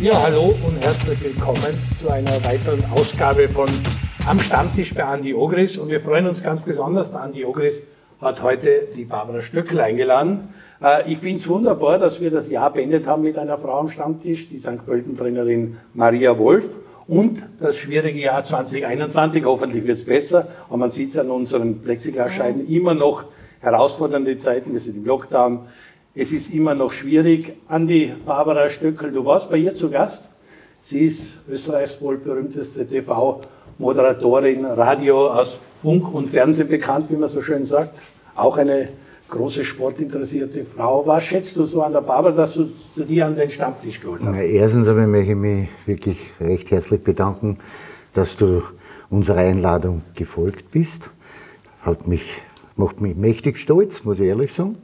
Ja, hallo und herzlich willkommen zu einer weiteren Ausgabe von Am Stammtisch bei Andi Ogris. Und wir freuen uns ganz besonders, der Andi Ogris hat heute die Barbara Stöckel eingeladen. Äh, ich finde es wunderbar, dass wir das Jahr beendet haben mit einer Frau am Stammtisch, die St. Pölten-Trainerin Maria Wolf. Und das schwierige Jahr 2021, hoffentlich wird es besser, aber man sieht es an unseren Plexiglasscheiben immer noch herausfordernde Zeiten, wir sind im Lockdown. Es ist immer noch schwierig. Andi Barbara Stöckel, du warst bei ihr zu Gast. Sie ist Österreichs wohl berühmteste TV-Moderatorin, Radio aus Funk und Fernsehen bekannt, wie man so schön sagt. Auch eine große sportinteressierte Frau. Was schätzt du so an der Barbara, dass du zu dir an den Stammtisch geholt hast? erstens aber möchte ich mich wirklich recht herzlich bedanken, dass du unserer Einladung gefolgt bist. Hat mich, macht mich mächtig stolz, muss ich ehrlich sagen.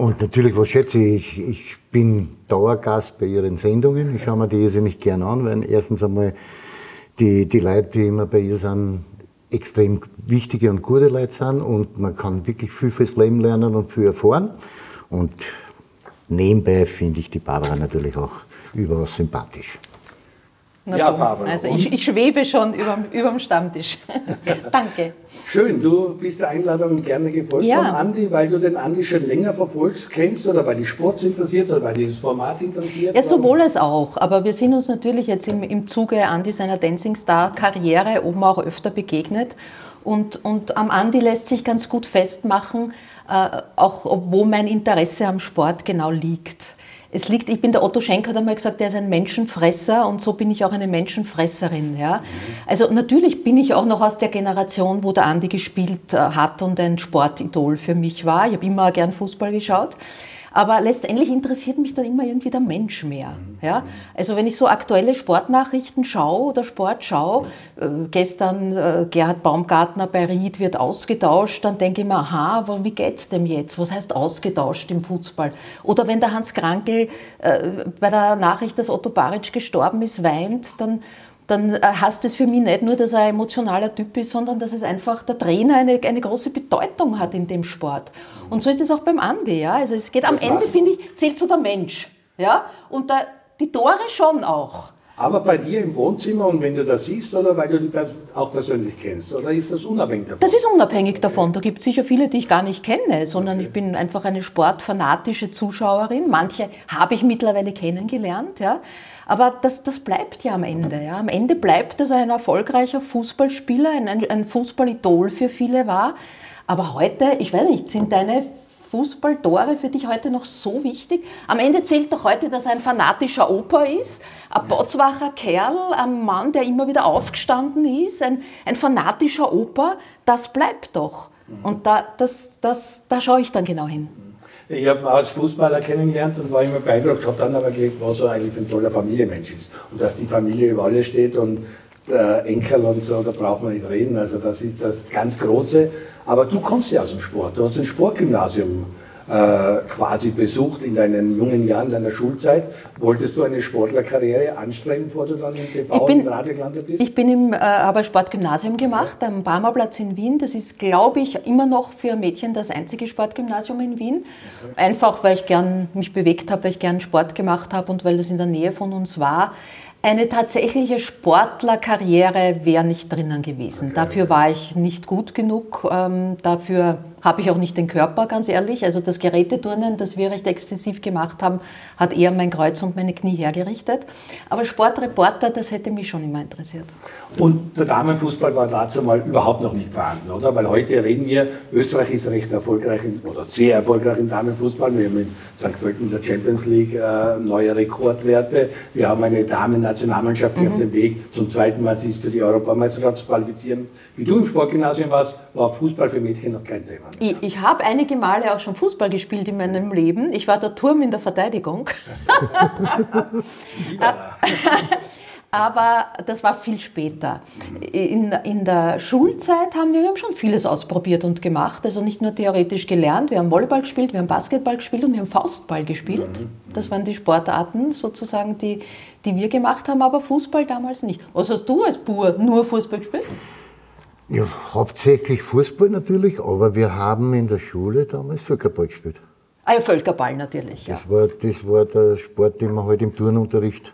Und natürlich, was schätze ich, ich bin Dauergast bei Ihren Sendungen. Ich schaue mir die irrsinnig gern an, weil erstens einmal die, die Leute, die immer bei ihr sind, extrem wichtige und gute Leute sind und man kann wirklich viel fürs Leben lernen und viel erfahren. Und nebenbei finde ich die Barbara natürlich auch überaus sympathisch. Na ja, Barbara. Also ich, ich, schwebe schon über, dem Stammtisch. Danke. Schön, du bist der Einladung gerne gefolgt ja. von Andi, weil du den Andi schon länger verfolgst, kennst oder weil dich Sport interessiert oder weil dieses Format interessiert? Ja, sowohl als auch. Aber wir sind uns natürlich jetzt im, im Zuge Andi seiner Dancing Star Karriere oben auch öfter begegnet. Und, und am Andi lässt sich ganz gut festmachen, äh, auch wo mein Interesse am Sport genau liegt es liegt, ich bin der Otto Schenk hat einmal gesagt, der ist ein Menschenfresser und so bin ich auch eine Menschenfresserin. Ja? Also natürlich bin ich auch noch aus der Generation, wo der Andi gespielt äh, hat und ein Sportidol für mich war. Ich habe immer gern Fußball geschaut. Aber letztendlich interessiert mich dann immer irgendwie der Mensch mehr. Ja? Also wenn ich so aktuelle Sportnachrichten schaue oder Sport schaue, äh, gestern äh, Gerhard Baumgartner bei Ried wird ausgetauscht, dann denke ich mir, aha, aber wie geht's dem jetzt? Was heißt ausgetauscht im Fußball? Oder wenn der Hans Krankel äh, bei der Nachricht, dass Otto Baric gestorben ist, weint, dann dann äh, heißt es für mich nicht nur, dass er ein emotionaler Typ ist, sondern dass es einfach der Trainer eine, eine große Bedeutung hat in dem Sport. Und so ist es auch beim Andi. Ja? Also es geht am Ende, finde ich, zählt so der Mensch. Ja? Und der, die Tore schon auch. Aber bei dir im Wohnzimmer und wenn du das siehst oder weil du die auch persönlich kennst? Oder ist das unabhängig davon? Das ist unabhängig davon. Da gibt es sicher viele, die ich gar nicht kenne, sondern okay. ich bin einfach eine sportfanatische Zuschauerin. Manche habe ich mittlerweile kennengelernt. Ja. Aber das, das bleibt ja am Ende. Ja. Am Ende bleibt es ein erfolgreicher Fußballspieler, ein, ein Fußballidol für viele war. Aber heute, ich weiß nicht, sind deine Fußballtore für dich heute noch so wichtig? Am Ende zählt doch heute, dass er ein fanatischer Opa ist, ein Botswacher Kerl, ein Mann, der immer wieder aufgestanden ist, ein, ein fanatischer Opa. Das bleibt doch. Und da, das, das, da schaue ich dann genau hin. Ich habe ihn als Fußballer kennengelernt und war immer beeindruckt, habe dann aber gelegt, was er eigentlich für ein toller Familienmensch ist. Und dass die Familie über alles steht und der Enkel und so, da braucht man nicht reden. Also das ist das ganz Große. Aber du kommst ja aus dem Sport. Du hast ein Sportgymnasium quasi besucht in deinen jungen Jahren deiner Schulzeit. Wolltest du eine Sportlerkarriere anstreben, bevor du dann im TV bin, und Radio gelandet bist? Ich bin im, äh, habe ein Sportgymnasium gemacht am Barmerplatz in Wien. Das ist, glaube ich, immer noch für Mädchen das einzige Sportgymnasium in Wien. Okay. Einfach, weil ich gern mich bewegt habe, weil ich gern Sport gemacht habe und weil das in der Nähe von uns war. Eine tatsächliche Sportlerkarriere wäre nicht drinnen gewesen. Okay, Dafür war ich nicht gut genug. Ähm, dafür habe ich auch nicht den Körper, ganz ehrlich. Also das Geräteturnen, das wir recht exzessiv gemacht haben, hat eher mein Kreuz und meine Knie hergerichtet. Aber Sportreporter, das hätte mich schon immer interessiert. Und der Damenfußball war dazu mal überhaupt noch nicht vorhanden, oder? Weil heute reden wir, Österreich ist recht erfolgreich oder sehr erfolgreich im Damenfußball. Wir haben in St. Pölten in der Champions League äh, neue Rekordwerte. Wir haben eine Damen-Nationalmannschaft, die mhm. auf dem Weg zum zweiten Mal sich für die Europameisterschaft zu qualifizieren. Wie du im Sportgymnasium warst, war Fußball für Mädchen noch kein Thema. Ich, ich habe einige Male auch schon Fußball gespielt in meinem Leben. Ich war der Turm in der Verteidigung. Aber das war viel später. In, in der Schulzeit haben wir, wir haben schon vieles ausprobiert und gemacht. Also nicht nur theoretisch gelernt. Wir haben Volleyball gespielt, wir haben Basketball gespielt und wir haben Faustball gespielt. Mhm. Das waren die Sportarten sozusagen, die, die wir gemacht haben, aber Fußball damals nicht. Was hast du als Bur nur Fußball gespielt? Ja, hauptsächlich Fußball natürlich, aber wir haben in der Schule damals Völkerball gespielt. Ah ja, Völkerball natürlich. Ja. Das, war, das war der Sport, den wir halt im Turnunterricht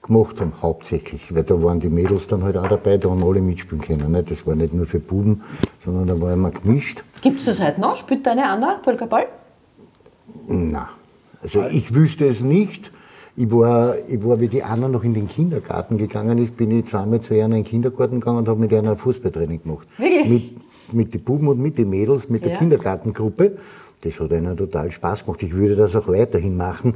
gemacht haben, hauptsächlich. Weil da waren die Mädels dann halt auch dabei, da haben alle mitspielen können. Nicht? Das war nicht nur für Buben, sondern da war immer gemischt. Gibt es das heute noch? Spielt deine Anna Völkerball? Nein. Also ich wüsste es nicht. Ich war, ich war, wie die Anna noch in den Kindergarten gegangen ist, bin ich zweimal zu ihr in den Kindergarten gegangen und habe mit ihr ein Fußballtraining gemacht. Wirklich? Mit, mit den Buben und mit den Mädels, mit der Ja. Kindergartengruppe. Das hat ihnen total Spaß gemacht. Ich würde das auch weiterhin machen,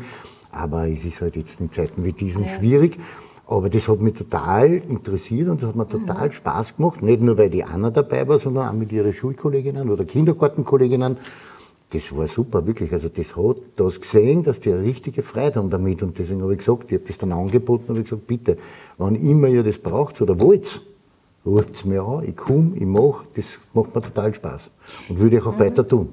aber es ist halt jetzt in Zeiten wie diesen schwierig. Aber das hat mich total interessiert und das hat mir total Spaß gemacht. Nicht nur, weil die Anna dabei war, sondern auch mit ihren Schulkolleginnen oder Kindergartenkolleginnen. Das war super, wirklich. Also das hat das gesehen, dass die eine richtige Freude haben damit. Und deswegen habe ich gesagt, ich habe das dann angeboten und gesagt, bitte, wann immer ihr das braucht oder wollt, ruft es mir an, ich komme, ich mache, das macht mir total Spaß. Und würde ich auch weiter tun.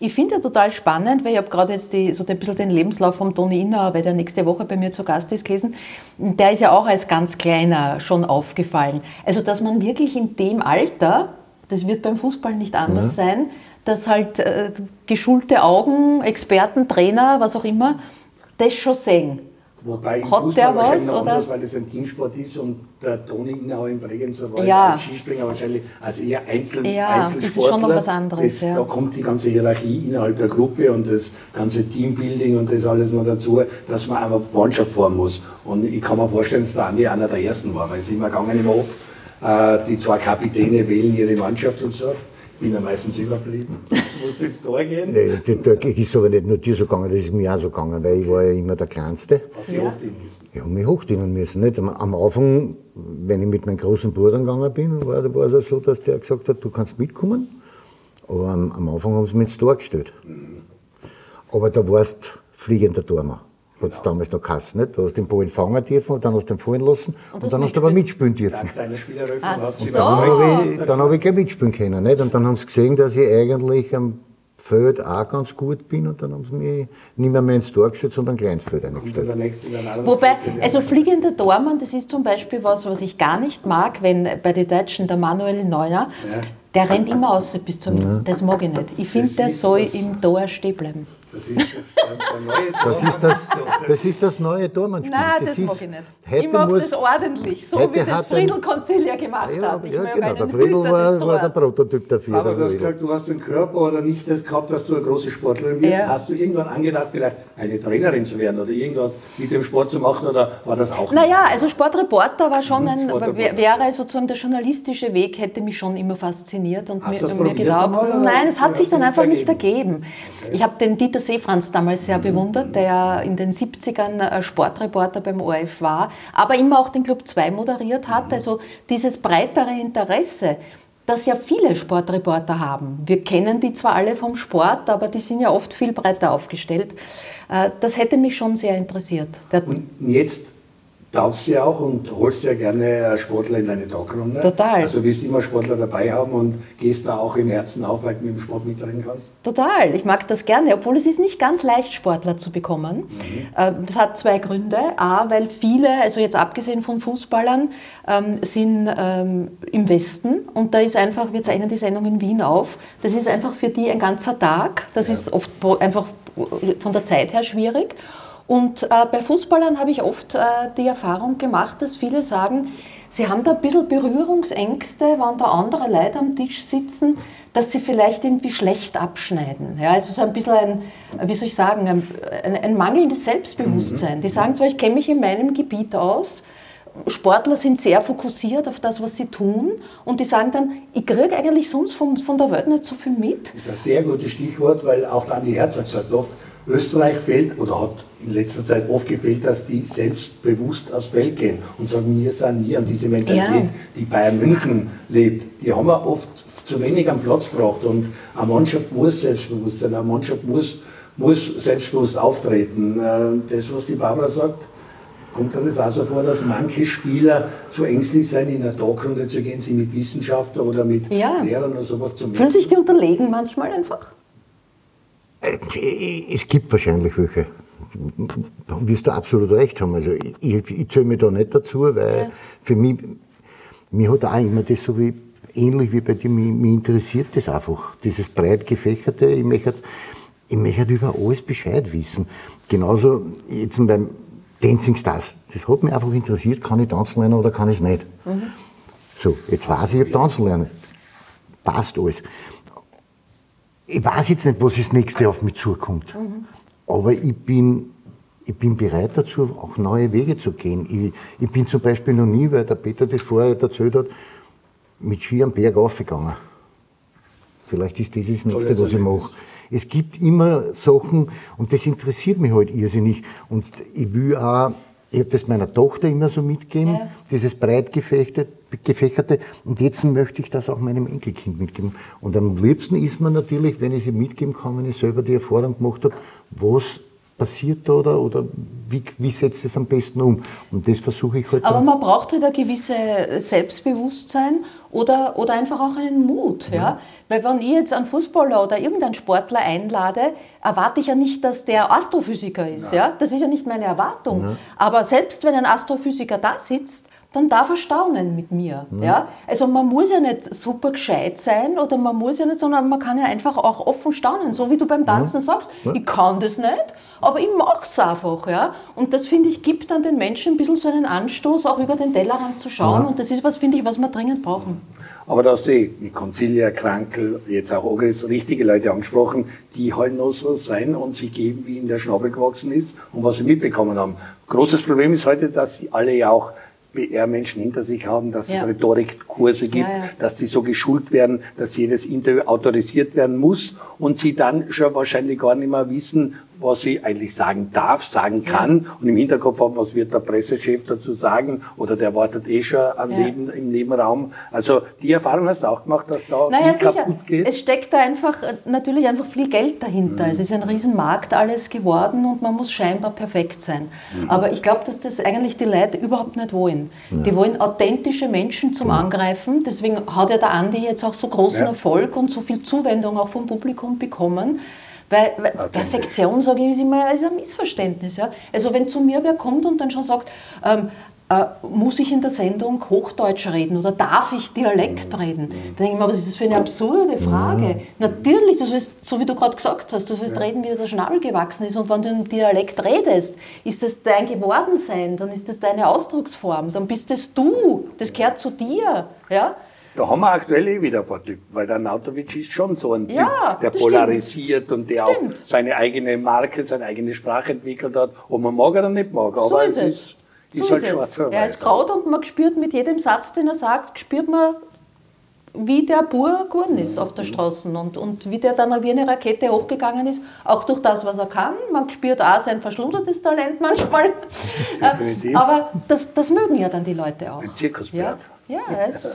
Ich finde ja total spannend, weil ich habe gerade jetzt die, so ein bisschen den Lebenslauf vom Toni Inner, weil der nächste Woche bei mir zu Gast ist, gelesen. Der ist ja auch als ganz Kleiner schon aufgefallen. Also, dass man wirklich in dem Alter, das wird beim Fußball nicht anders sein, dass halt äh, geschulte Augen, Experten, Trainer, was auch immer, das schon sehen. Wobei Hat Fußball der was, oder? anders, weil das ein Teamsport ist und der Toni Inau in Bregenzer war Ja. ein Skispringer wahrscheinlich als eher Einzel Ja, das ist Einzelsportler. schon noch was anderes, Das, ja. Da kommt die ganze Hierarchie innerhalb der Gruppe und das ganze Teambuilding und das alles noch dazu, dass man einfach Mannschaft fahren muss. Und ich kann mir vorstellen, dass der Andi einer der Ersten war, weil es immer gegangen im Hof, äh, die zwei Kapitäne wählen ihre Mannschaft und so. Ich bin ja meistens überblieben. Muss jetzt da gehen. Nee, das, das ist aber nicht nur dir so gegangen, das ist mir auch so gegangen, weil ich war ja immer der Kleinste. Auf die Ja. Hochdienst müssen. Ich habe mich hochdienen müssen. Nicht? Am, Anfang, wenn ich mit meinem großen Bruder gegangen bin, war, war es auch so, dass der gesagt hat, du kannst mitkommen. Aber am, am Anfang haben sie mich ins Tor gestellt. Aber da warst fliegender Turmer. Hat es damals noch geheißen. Nicht? Du hast den Ball fangen dürfen und dann hast du ihn fallen lassen und, hast dann hast du aber mitspielen dürfen. Dank deiner Spieleröffnung Ach hast so. Dann habe ich, dann hab ich gleich mitspielen können. Nicht? Und dann haben sie gesehen, dass ich eigentlich am Feld auch ganz gut bin und dann haben sie mich nicht mehr, mehr ins Tor gestellt, sondern ins Feld Und eingestellt. Wobei, also fliegender Tormann, das ist zum Beispiel was, was ich gar nicht mag, wenn bei den Deutschen der Manuel Neuer, Ja. der rennt immer aus bis zum. Das mag ich nicht. Ich finde, der soll im Tor stehen bleiben. Das ist das, der, der neue Das ist das, das ist das neue Tormannspiel. Nein, das, ist, mag ich nicht. Ich mag muss, das ordentlich, so wie das Friedel Konzilier gemacht ja, hat. Ich ja, genau, der Friedel war, war der. Prototyp dafür. Aber du hast gesagt, du hast den Körper oder nicht das gehabt, dass du eine große Sportlerin bist. Ja. Hast du irgendwann angedacht, vielleicht eine Trainerin zu werden oder irgendwas mit dem Sport zu machen oder war das auch nicht? Naja, also Sportreporter war schon ein, wäre sozusagen der journalistische Weg, hätte mich schon immer fasziniert und Hast mir, das mir gedacht, nein, es hat sich dann nicht einfach nicht ergeben? ergeben. Ich habe den Dieter Seefranz damals sehr bewundert, der ja in den 70ern äh, Sportreporter beim ORF war, aber immer auch den Club 2 moderiert hat, also dieses breitere Interesse, das ja viele Sportreporter haben. Wir kennen die zwar alle vom Sport, aber die sind ja oft viel breiter aufgestellt. Äh, Das hätte mich schon sehr interessiert. Der, Und jetzt taugst du ja auch und holst ja gerne Sportler in deine Talkrunde. Total. Also willst du immer Sportler dabei haben und gehst da auch im Herzen auf, weil du mit dem Sport mitreden kannst? Total, ich mag das gerne, obwohl es ist nicht ganz leicht, Sportler zu bekommen. Ähm, Das hat zwei Gründe. A, weil viele, also jetzt abgesehen von Fußballern, ähm, sind ähm, im Westen und da ist einfach, wir zeichnen die Sendung in Wien auf, das ist einfach für die ein ganzer Tag, das ist oft einfach von der Zeit her schwierig. Und äh, bei Fußballern habe ich oft äh, die Erfahrung gemacht, dass viele sagen, sie haben da ein bisschen Berührungsängste, wenn da andere Leute am Tisch sitzen, dass sie vielleicht irgendwie schlecht abschneiden. Ja, also so ein bisschen ein, wie soll ich sagen, ein, ein, ein mangelndes Selbstbewusstsein. Die sagen zwar, ich kenne mich in meinem Gebiet aus, Sportler sind sehr fokussiert auf das, was sie tun und die sagen dann, ich kriege eigentlich sonst von, von der Welt nicht so viel mit. Das ist ein sehr gutes Stichwort, weil auch der Andi Herzog sagt oft, Österreich fehlt oder hat in letzter Zeit oft gefehlt, dass die selbstbewusst aufs Feld gehen und sagen, wir sind nie an diese Mentalität, Ja. die Bayern München lebt. Die haben wir oft zu wenig am Platz gebracht und eine Mannschaft muss selbstbewusst sein, eine Mannschaft muss, muss selbstbewusst auftreten. Äh, Das, was die Barbara sagt, Kommt das auch so vor, dass manche Spieler zu ängstlich sind, in eine Talkrunde zu gehen, sie mit Wissenschaftlern oder mit Ja. Lehrern oder sowas zu Fühlen sich die unterlegen manchmal einfach? Äh, Es gibt wahrscheinlich welche. Da wirst du absolut recht haben. Also ich, ich, zähle mich da nicht dazu, weil Ja. für mich, mir hat auch immer das so wie, ähnlich wie bei dir, mich, mich interessiert das einfach. Dieses breit gefächerte, ich möchte, ich möchte über alles Bescheid wissen. Genauso jetzt beim Dancing Stars. Das hat mich einfach interessiert, kann ich tanzen lernen oder kann ich es nicht. Mhm. So, jetzt weiß ich, ich tanzen lernen. Passt alles. Ich weiß jetzt nicht, was das nächste auf mich zukommt. Mhm. Aber ich bin, ich bin bereit dazu, auch neue Wege zu gehen. Ich, ich bin zum Beispiel noch nie, weil der Peter das vorher erzählt hat, mit Ski am Berg aufgegangen. Vielleicht ist das das Nächste, was ich mache. Es gibt immer Sachen, und das interessiert mich halt irrsinnig. Und ich will auch, ich habe das meiner Tochter immer so mitgegeben, ja. dieses breit gefächerte, und jetzt möchte ich das auch meinem Enkelkind mitgeben. Und am liebsten ist man natürlich, wenn ich sie mitgeben kann, wenn ich selber die Erfahrung gemacht habe, was passiert da oder, oder wie, wie setzt es am besten um? Und das versuche ich heute. Halt Aber man braucht halt ein gewisses Selbstbewusstsein oder, oder einfach auch einen Mut. Ja. ja. Weil wenn ich jetzt einen Fußballer oder irgendeinen Sportler einlade, erwarte ich ja nicht, dass der Astrophysiker ist. Ja. ja? Das ist ja nicht meine Erwartung. Ja. Aber selbst wenn ein Astrophysiker da sitzt, dann darf er staunen mit mir. Mhm. Ja? Also man muss ja nicht super gescheit sein oder man muss ja nicht, sondern man kann ja einfach auch offen staunen, so wie du beim Tanzen mhm. sagst, mhm. ich kann das nicht, aber ich mag es einfach. Ja? Und das, finde ich, gibt dann den Menschen ein bisschen so einen Anstoß, auch über den Tellerrand zu schauen und das ist was, finde ich, was wir dringend brauchen. Aber da hast du die Concilia, Krankel, jetzt auch Ogris, richtige Leute angesprochen, die halt noch so sein und sie geben, wie ihnen der Schnabel gewachsen ist und was sie mitbekommen haben. Großes Problem ist heute, dass sie alle ja auch PR-Menschen hinter sich haben, dass ja. es Rhetorikkurse gibt, ja, ja. dass sie so geschult werden, dass jedes Interview autorisiert werden muss und sie dann schon wahrscheinlich gar nicht mehr wissen, was sie eigentlich sagen darf, sagen kann ja. und im Hinterkopf haben, was wird der Pressechef dazu sagen oder der wartet eh schon an ja. Neben, im Nebenraum. Also die Erfahrung hast du auch gemacht, dass da naja, viel sicher. kaputt geht? Es steckt da einfach äh, natürlich einfach viel Geld dahinter. Mhm. Es ist ein Riesenmarkt alles geworden und man muss scheinbar perfekt sein. Mhm. Aber ich glaube, dass das eigentlich die Leute überhaupt nicht wollen. Ja. Die wollen authentische Menschen zum Angreifen. Deswegen hat ja der Andi jetzt auch so großen Erfolg und so viel Zuwendung auch vom Publikum bekommen weil, weil Perfektion, sage ich, ist immer ist ein Missverständnis. Ja? Also wenn zu mir wer kommt und dann schon sagt, ähm, äh, muss ich in der Sendung Hochdeutsch reden oder darf ich Dialekt mhm. reden? Da denke ich mir, was ist das für eine absurde Frage? Mhm. Natürlich, du sollst, so wie du gerade gesagt hast, du sollst ja. reden, wie der Schnabel gewachsen ist. Und wenn du im Dialekt redest, ist das dein Gewordensein, dann ist das deine Ausdrucksform, dann bist das du, das gehört zu dir. Ja? Da haben wir aktuell eh wieder ein paar Typen, weil der Nautovic ist schon so ein ja, Typ, der polarisiert stimmt. und der stimmt. auch seine eigene Marke, seine eigene Sprache entwickelt hat, ob man mag oder nicht mag. Aber so ist es. Ist, so ist, halt ist schwarz es. Er ist graut und man spürt mit jedem Satz, den er sagt, spürt man, wie der Bur geworden ist auf der Straße und, und wie der dann wie eine Rakete hochgegangen ist, auch durch das, was er kann. Man spürt auch sein verschludertes Talent manchmal. Definitiv. Aber das, das mögen ja dann die Leute auch. Ein Zirkuspferd. Ja, ja, ist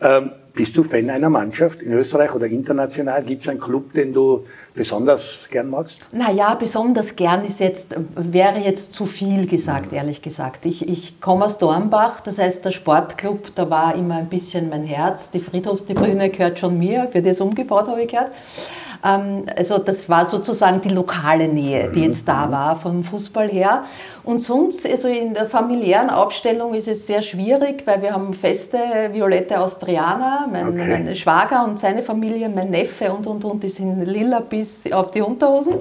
ähm, bist du Fan einer Mannschaft in Österreich oder international? Gibt es einen Club, den du besonders gern magst? Naja, besonders gern ist jetzt, wäre jetzt zu viel gesagt, mhm. ehrlich gesagt. Ich, ich komme aus Dornbach, das heißt, der Sportclub, da war immer ein bisschen mein Herz. Die Friedhofstribüne gehört schon mir, wird jetzt umgebaut, habe ich gehört. Ähm, also das war sozusagen die lokale Nähe, die jetzt da war vom Fußball her. Und sonst, also in der familiären Aufstellung ist es sehr schwierig, weil wir haben feste violette Austrianer, mein, okay. mein Schwager und seine Familie, mein Neffe und und und, die sind lila bis auf die Unterhosen.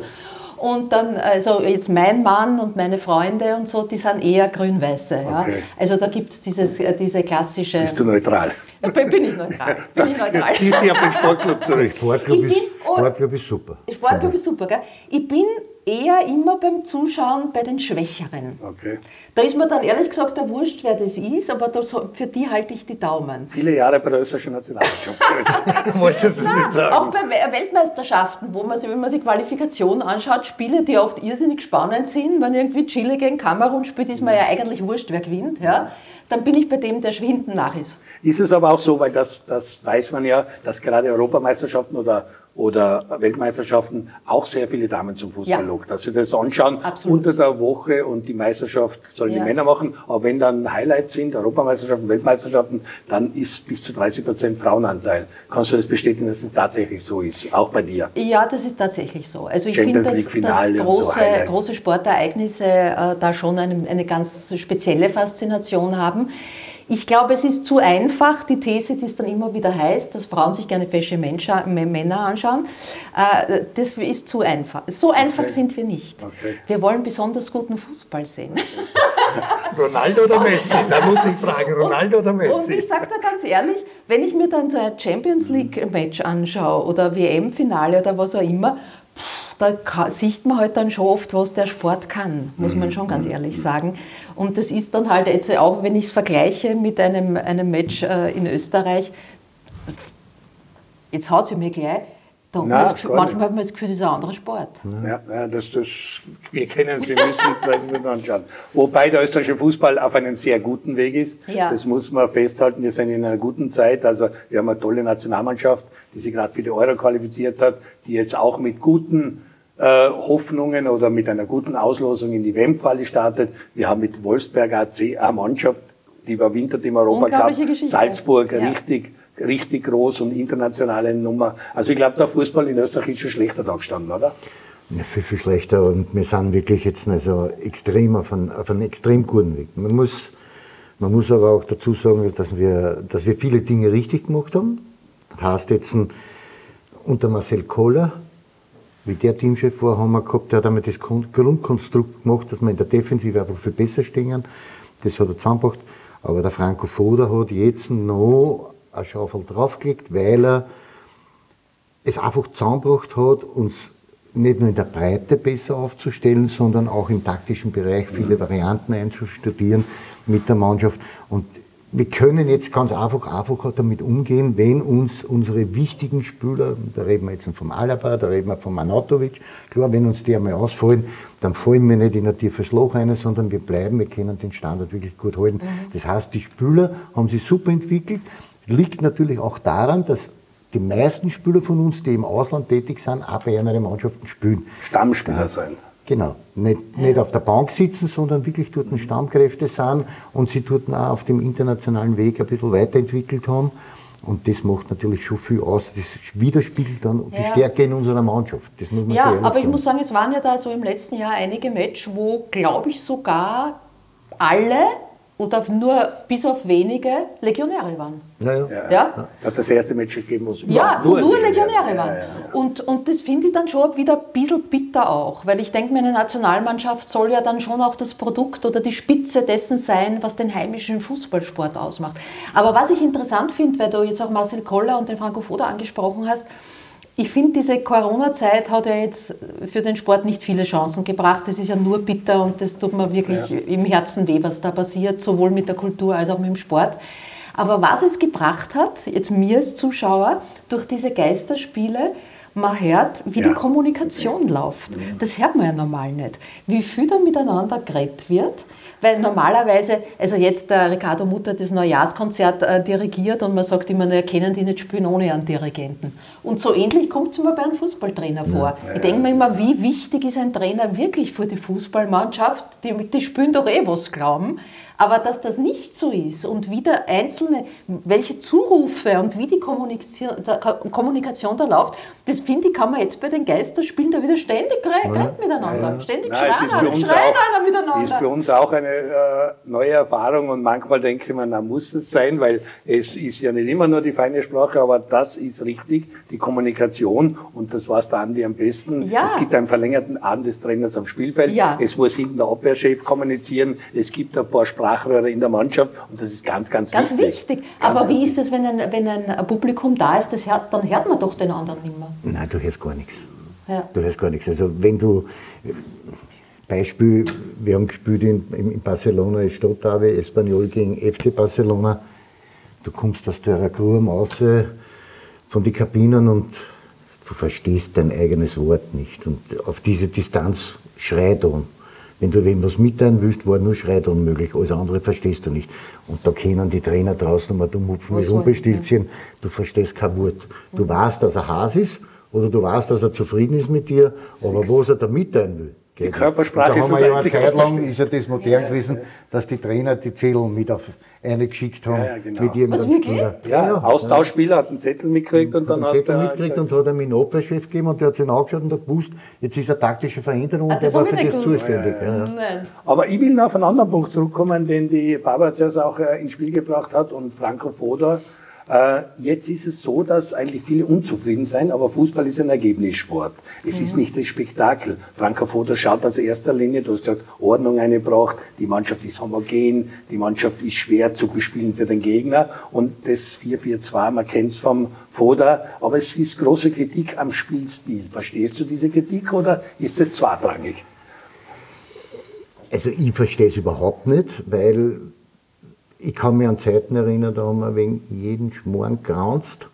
Und dann, also jetzt mein Mann und meine Freunde und so, die sind eher grün-weiße. Ja? Okay. Also da gibt es diese klassische. Bist du neutral? Bin ich neutral. Bin ich neutral. Ziehst dich auf den Sportclub zurück. Sportclub, ist, Sportclub ist super. Sportclub ist super, gell? Ich bin eher immer beim Zuschauen bei den Schwächeren. Okay. Da ist mir dann ehrlich gesagt der Wurscht, wer das ist, aber das, für die halte ich die Daumen. Viele Jahre bei der österreichischen Nationalmannschaft. Wolltest du nicht sagen? Auch bei Weltmeisterschaften, wo man sich, wenn man sich Qualifikationen anschaut, Spiele, die oft irrsinnig spannend sind, wenn irgendwie Chile gegen Kamerun spielt, ist mir ja eigentlich wurscht, wer gewinnt. Ja? Dann bin ich bei dem, der schwinden nach ist. Ist es aber auch so, weil das, das weiß man ja, dass gerade Europameisterschaften oder oder Weltmeisterschaften auch sehr viele Damen zum Fußball lockt. Dass sie das anschauen Absolut. unter der Woche und die Meisterschaft sollen die Männer machen. Aber wenn dann Highlights sind, Europameisterschaften, Weltmeisterschaften, dann ist bis zu 30 Prozent Frauenanteil. Kannst du das bestätigen, dass es tatsächlich so ist? Auch bei dir? Ja, das ist tatsächlich so. Also ich finde, dass, dass große, so große Sportereignisse äh, da schon eine, eine ganz spezielle Faszination haben. Ich glaube, es ist zu einfach, die These, die es dann immer wieder heißt, dass Frauen sich gerne fesche Männer anschauen. Äh, das ist zu einfach. So einfach okay. sind wir nicht. Okay. Wir wollen besonders guten Fußball sehen. Ronaldo oder Messi? Da muss ich fragen, Ronaldo oder Messi? Und ich sage da ganz ehrlich, wenn ich mir dann so ein Champions League-Match anschaue oder WM-Finale oder was auch immer, da sieht man halt dann schon oft, was der Sport kann, muss man schon ganz ehrlich sagen. Und das ist dann halt jetzt auch, wenn ich es vergleiche mit einem, einem Match äh, in Österreich, jetzt haut sie mir gleich, da Nein, Gefühl, manchmal hat man das Gefühl, das ist ein anderer Sport. Ja, ja das, das, wir kennen es, wir müssen es nicht anschauen. Wobei der österreichische Fußball auf einem sehr guten Weg ist. Ja. Das muss man festhalten. Wir sind in einer guten Zeit. Also wir haben eine tolle Nationalmannschaft, die sich gerade für die Euro qualifiziert hat, die jetzt auch mit guten äh, Hoffnungen oder mit einer guten Auslosung in die WM-Quali startet. Wir haben mit Wolfsberg AC eine Mannschaft, die überwintert im Europacup. Salzburg ja. richtig richtig groß und internationale Nummer. Also ich glaube, der Fußball in Österreich ist schon schlechter da gestanden, oder? Ja, viel, viel schlechter und wir sind wirklich jetzt also extrem auf einem, auf einem extrem guten Weg. Man muss, man muss aber auch dazu sagen, dass wir, dass wir viele Dinge richtig gemacht haben. Das heißt jetzt unter Marcel Kohler, wie der Teamchef war, haben wir gehabt, der hat einmal das Grundkonstrukt gemacht, dass wir in der Defensive einfach viel besser stehen. Das hat er zusammengebracht. Aber der Franco Foda hat jetzt noch eine Schaufel draufgelegt, weil er es einfach zusammengebracht hat, uns nicht nur in der Breite besser aufzustellen, sondern auch im taktischen Bereich viele Varianten einzustudieren mit der Mannschaft. Und wir können jetzt ganz einfach, einfach damit umgehen, wenn uns unsere wichtigen Spieler, da reden wir jetzt vom Alaba, da reden wir vom Anatovic, klar, wenn uns die einmal ausfallen, dann fallen wir nicht in ein tiefes Loch rein, sondern wir bleiben, wir können den Standard wirklich gut halten. Mhm. Das heißt, die Spieler haben sich super entwickelt, liegt natürlich auch daran, dass die meisten Spieler von uns, die im Ausland tätig sind, auch bei anderen Mannschaften spielen. Stammspieler sein. Genau. Nicht, nicht auf der Bank sitzen, sondern wirklich dort Stammkräfte sind und sie dort auch auf dem internationalen Weg ein bisschen weiterentwickelt haben. Und das macht natürlich schon viel aus. Das widerspiegelt dann ja. die Stärke in unserer Mannschaft. Das muss man ja, aber sagen. ich muss sagen, es waren ja da so im letzten Jahr einige Matches, wo, glaube ich, sogar alle oder nur bis auf wenige Legionäre waren. Ja, ja. ja. ja? Es hat das erste Match gegeben, wo es ja, nur, nur Legionäre, Legionäre waren. Und, und das finde ich dann schon wieder ein bisschen bitter auch, weil ich denke, meine Nationalmannschaft soll ja dann schon auch das Produkt oder die Spitze dessen sein, was den heimischen Fußballsport ausmacht. Aber was ich interessant finde, weil du jetzt auch Marcel Koller und den Franco Foda angesprochen hast, ich finde, diese Corona-Zeit hat ja jetzt für den Sport nicht viele Chancen gebracht. Das ist ja nur bitter und das tut mir wirklich ja. im Herzen weh, was da passiert, sowohl mit der Kultur als auch mit dem Sport. Aber was es gebracht hat, jetzt mir als Zuschauer, durch diese Geisterspiele, man hört, wie ja. die Kommunikation läuft. Das hört man ja normal nicht. Wie viel da miteinander geredet wird, weil normalerweise, also jetzt der Ricardo Mutter das Neujahrskonzert äh, dirigiert und man sagt immer, na, können die nicht spielen ohne einen Dirigenten. Und so ähnlich kommt es mir bei einem Fußballtrainer vor. Ja, ich denke mir immer, wie wichtig ist ein Trainer wirklich für die Fußballmannschaft? Die, die spielen doch eh was glauben. Aber dass das nicht so ist und wieder einzelne, welche Zurufe und wie die Kommunikation, Kommunikation da läuft, das finde ich, kann man jetzt bei den Geisterspielen da wieder ständig reden ja. miteinander. Ja. Ständig Nein, schreien, schreien einer miteinander. ist für uns auch eine äh, neue Erfahrung und manchmal denke ich mir, na muss es sein, weil es ist ja nicht immer nur die feine Sprache, aber das ist richtig, die Kommunikation und das war es der Andi am besten. Ja. Es gibt einen verlängerten Arm des Trainers am Spielfeld, ja. es muss hinten der Abwehrchef kommunizieren, es gibt ein paar Sprachen Sprachröhre in der Mannschaft und das ist ganz, ganz, ganz wichtig. wichtig. Ganz, Aber ganz wie ist es, wenn ein, wenn ein Publikum da ist, das hört, dann hört man doch den anderen nicht mehr? Nein, du hörst gar nichts. Ja. Du hörst gar nichts. Also wenn du, Beispiel, wir haben gespielt in, in Barcelona, Stadtderby, Espanyol gegen FC Barcelona. Du kommst aus der Grube raus von den Kabinen und du verstehst dein eigenes Wort nicht. Und auf diese Distanz schreit dann. Wenn du wem was mitteilen willst, war nur Schreiton möglich, alles andere verstehst du nicht. Und da können die Trainer draußen mal dumm hupfen mit Rumpelstilzchen, du verstehst kein Wort. Du weißt, dass er Has ist, oder du weißt, dass er zufrieden ist mit dir, aber was er da mitteilen will, Die Körpersprache da haben wir ja eine Zeit lang, ist ja das modern gewesen, dass die Trainer die Zettel mit auf eine geschickt haben. Ja, ja, genau. mit Was, wirklich? Ja, ja, Austauschspieler hat einen Zettel mitgekriegt und dann einen hat Zettel er mitgekriegt und hat ihm einen Abwehrchef gegeben und der hat sich ihn angeschaut und hat gewusst, jetzt ist eine taktische Veränderung Ah, und der war für ich nicht das gewusst. zuständig. Ja, ja. Nein. Aber ich will noch auf einen anderen Punkt zurückkommen, den die Barbara zuerst auch äh, ins Spiel gebracht hat und Franco Foda. Äh, jetzt ist es so, dass eigentlich viele unzufrieden sein, aber Fußball ist ein Ergebnissport. Es ist nicht das Spektakel. Franco Foda schaut aus erster Linie, du hast gesagt, Ordnung eingebracht, die Mannschaft ist homogen, die Mannschaft ist schwer zu bespielen für den Gegner und das 4-4-2, man kennt's vom Foda, aber es ist große Kritik am Spielstil. Verstehst du diese Kritik oder ist das zweitrangig? Also ich verstehe es überhaupt nicht, weil ich kann mich an Zeiten erinnern, da haben wir wegen jeden Schmoren geranzt.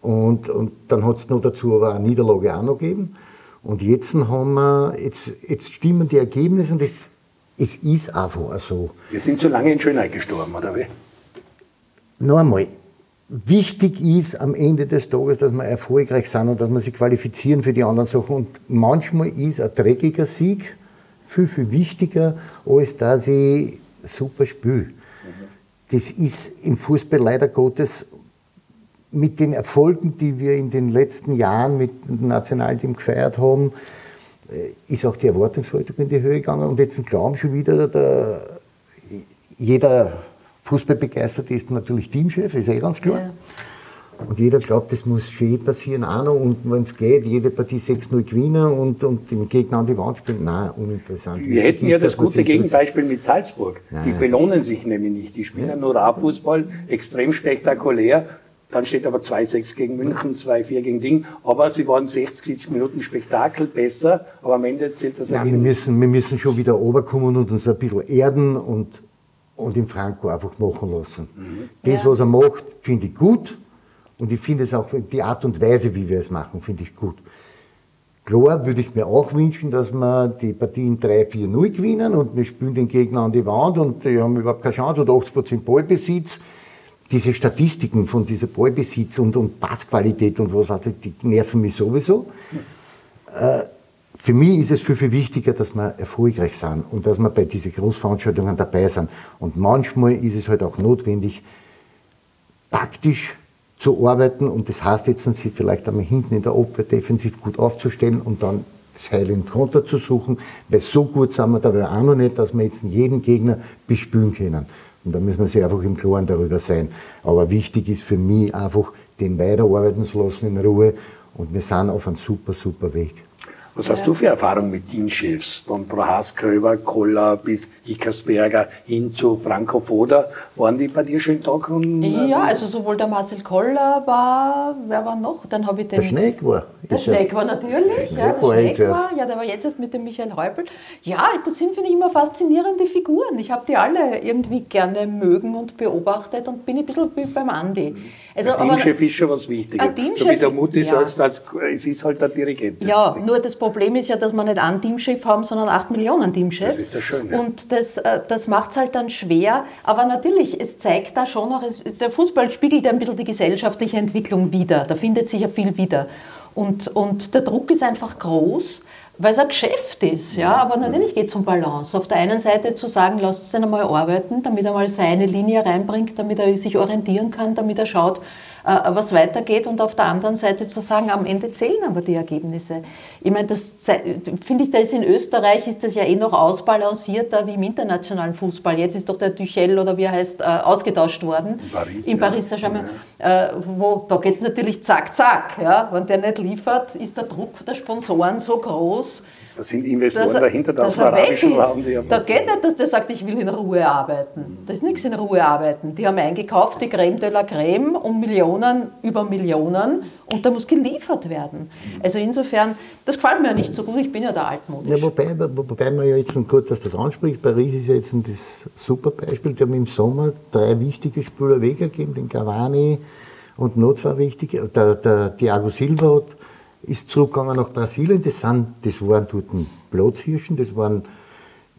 Und, und dann hat es noch dazu aber eine Niederlage auch noch gegeben. Und jetzt haben wir, jetzt, jetzt stimmen die Ergebnisse und es, es ist einfach so. Wir sind zu lange in Schönheit gestorben, oder wie? Noch einmal, wichtig ist am Ende des Tages, dass wir erfolgreich sind und dass wir sich qualifizieren für die anderen Sachen. Und manchmal ist ein dreckiger Sieg viel, viel wichtiger, als dass ich super spiele. Das ist im Fußball leider Gottes mit den Erfolgen, die wir in den letzten Jahren mit dem Nationalteam gefeiert haben, äh, ist auch die Erwartungshaltung in die Höhe gegangen. Und jetzt glauben schon wieder, der, jeder Fußballbegeisterte ist natürlich Teamchef, ist eh ganz klar. Ja. Und jeder glaubt, das muss schon eh passieren, auch noch. Und wenn es geht, jede Partie 6-0 gewinnen und, und den Gegner an die Wand spielen. Nein, uninteressant. Wir hätten ja das man gute Gegenbeispiel mit Salzburg. Die Nein. belohnen sich nämlich nicht. Die spielen nur A-Fußball, extrem spektakulär. Dann steht aber 2-6 gegen München, 2-4 gegen Ding. Aber sie waren 60, 70 Minuten Spektakel besser. Aber am Ende zählt das Nein, wir müssen, wir müssen schon wieder runterkommen und uns ein bisschen erden und, und den Franco einfach machen lassen. Das, was er macht, finde ich gut. Und ich finde es auch, die Art und Weise, wie wir es machen, finde ich gut. Klar würde ich mir auch wünschen, dass wir die Partien 3-4-0 gewinnen und wir spielen den Gegner an die Wand und die haben überhaupt keine Chance oder 80% Ballbesitz. Diese Statistiken von dieser Ballbesitz und, und Passqualität und was ich, die nerven mich sowieso. Für mich ist es viel, viel wichtiger, dass wir erfolgreich sind und dass wir bei diesen Großveranstaltungen dabei sind. Und manchmal ist es halt auch notwendig, taktisch zu arbeiten und das heißt jetzt, sich vielleicht einmal hinten in der Abwehr defensiv gut aufzustellen und dann das Heil im Konter zu suchen, weil so gut sind wir dabei auch noch nicht, dass wir jetzt jeden Gegner bespielen können. Und da müssen wir sich einfach im Klaren darüber sein. Aber wichtig ist für mich einfach, den weiterarbeiten zu lassen in Ruhe und wir sind auf einem super, super Weg. Was hast du für Erfahrung mit Teamchefs? Von Prohaska über Koller bis Ickersberger hin zu Franco Foda. Waren die bei dir schön da? Ja, also sowohl der Marcel Koller war, wer war noch? Dann habe ich den. Der Schneck war. Der Schneck war natürlich, Der ja, der jetzt Schneck erst. war, ja, der war jetzt erst mit dem Michael Häupl. Ja, das sind, finde ich, immer faszinierende Figuren. Ich habe die alle irgendwie gerne mögen und beobachtet und bin ein bisschen wie beim Andi. Also, aber, Teamchef ist schon was Wichtiges. Ein Teamchef- so wie der Mutti ja. sagt, als, es ist halt der Dirigent. Das ja, nur das Problem ist ja, dass wir nicht einen Teamchef haben, sondern acht Millionen Teamchefs. Das ist das Schöne. Und das, äh, das macht es halt dann schwer. Aber natürlich, es zeigt da schon noch, es, der Fußball spiegelt ja ein bisschen die gesellschaftliche Entwicklung wider. Da findet sich ja viel wieder. Und, und der Druck ist einfach groß, weil es ein Geschäft ist. Ja? Aber natürlich geht es um Balance. Auf der einen Seite zu sagen, lasst es den einmal arbeiten, damit er mal seine Linie reinbringt, damit er sich orientieren kann, damit er schaut, äh, was weitergeht. Und auf der anderen Seite zu sagen, am Ende zählen aber die Ergebnisse. Ich meine, das finde ich, da ist in Österreich ist das ja eh noch ausbalancierter wie im internationalen Fußball. Jetzt ist doch der Duchel oder wie er heißt, äh, ausgetauscht worden. In Paris, In ja. Paris Saint-Germain. Äh, wo, da geht es natürlich zack, zack. Ja? Wenn der nicht liefert, ist der Druck der Sponsoren so groß, Da sind Investoren er, dahinter, da aus dem arabischen Raum. Die Da geht nicht, dass der sagt, ich will in Ruhe arbeiten. Das ist nichts in Ruhe arbeiten. Die haben eingekauft, die Creme de la Creme, um Millionen über Millionen und da muss geliefert werden. Also insofern, das gefällt mir ja nicht so gut, ich bin ja da altmodisch. Ja, wobei, wobei man ja jetzt, und gut, dass das ansprichst, Paris ist ja jetzt ein das super Beispiel. Die haben im Sommer drei wichtige Spieler weggegeben, den Cavani und noch zwei wichtige. Der, der Thiago Silva hat, ist zurückgegangen nach Brasilien. Das, sind, das waren dort Platzhirschen, das waren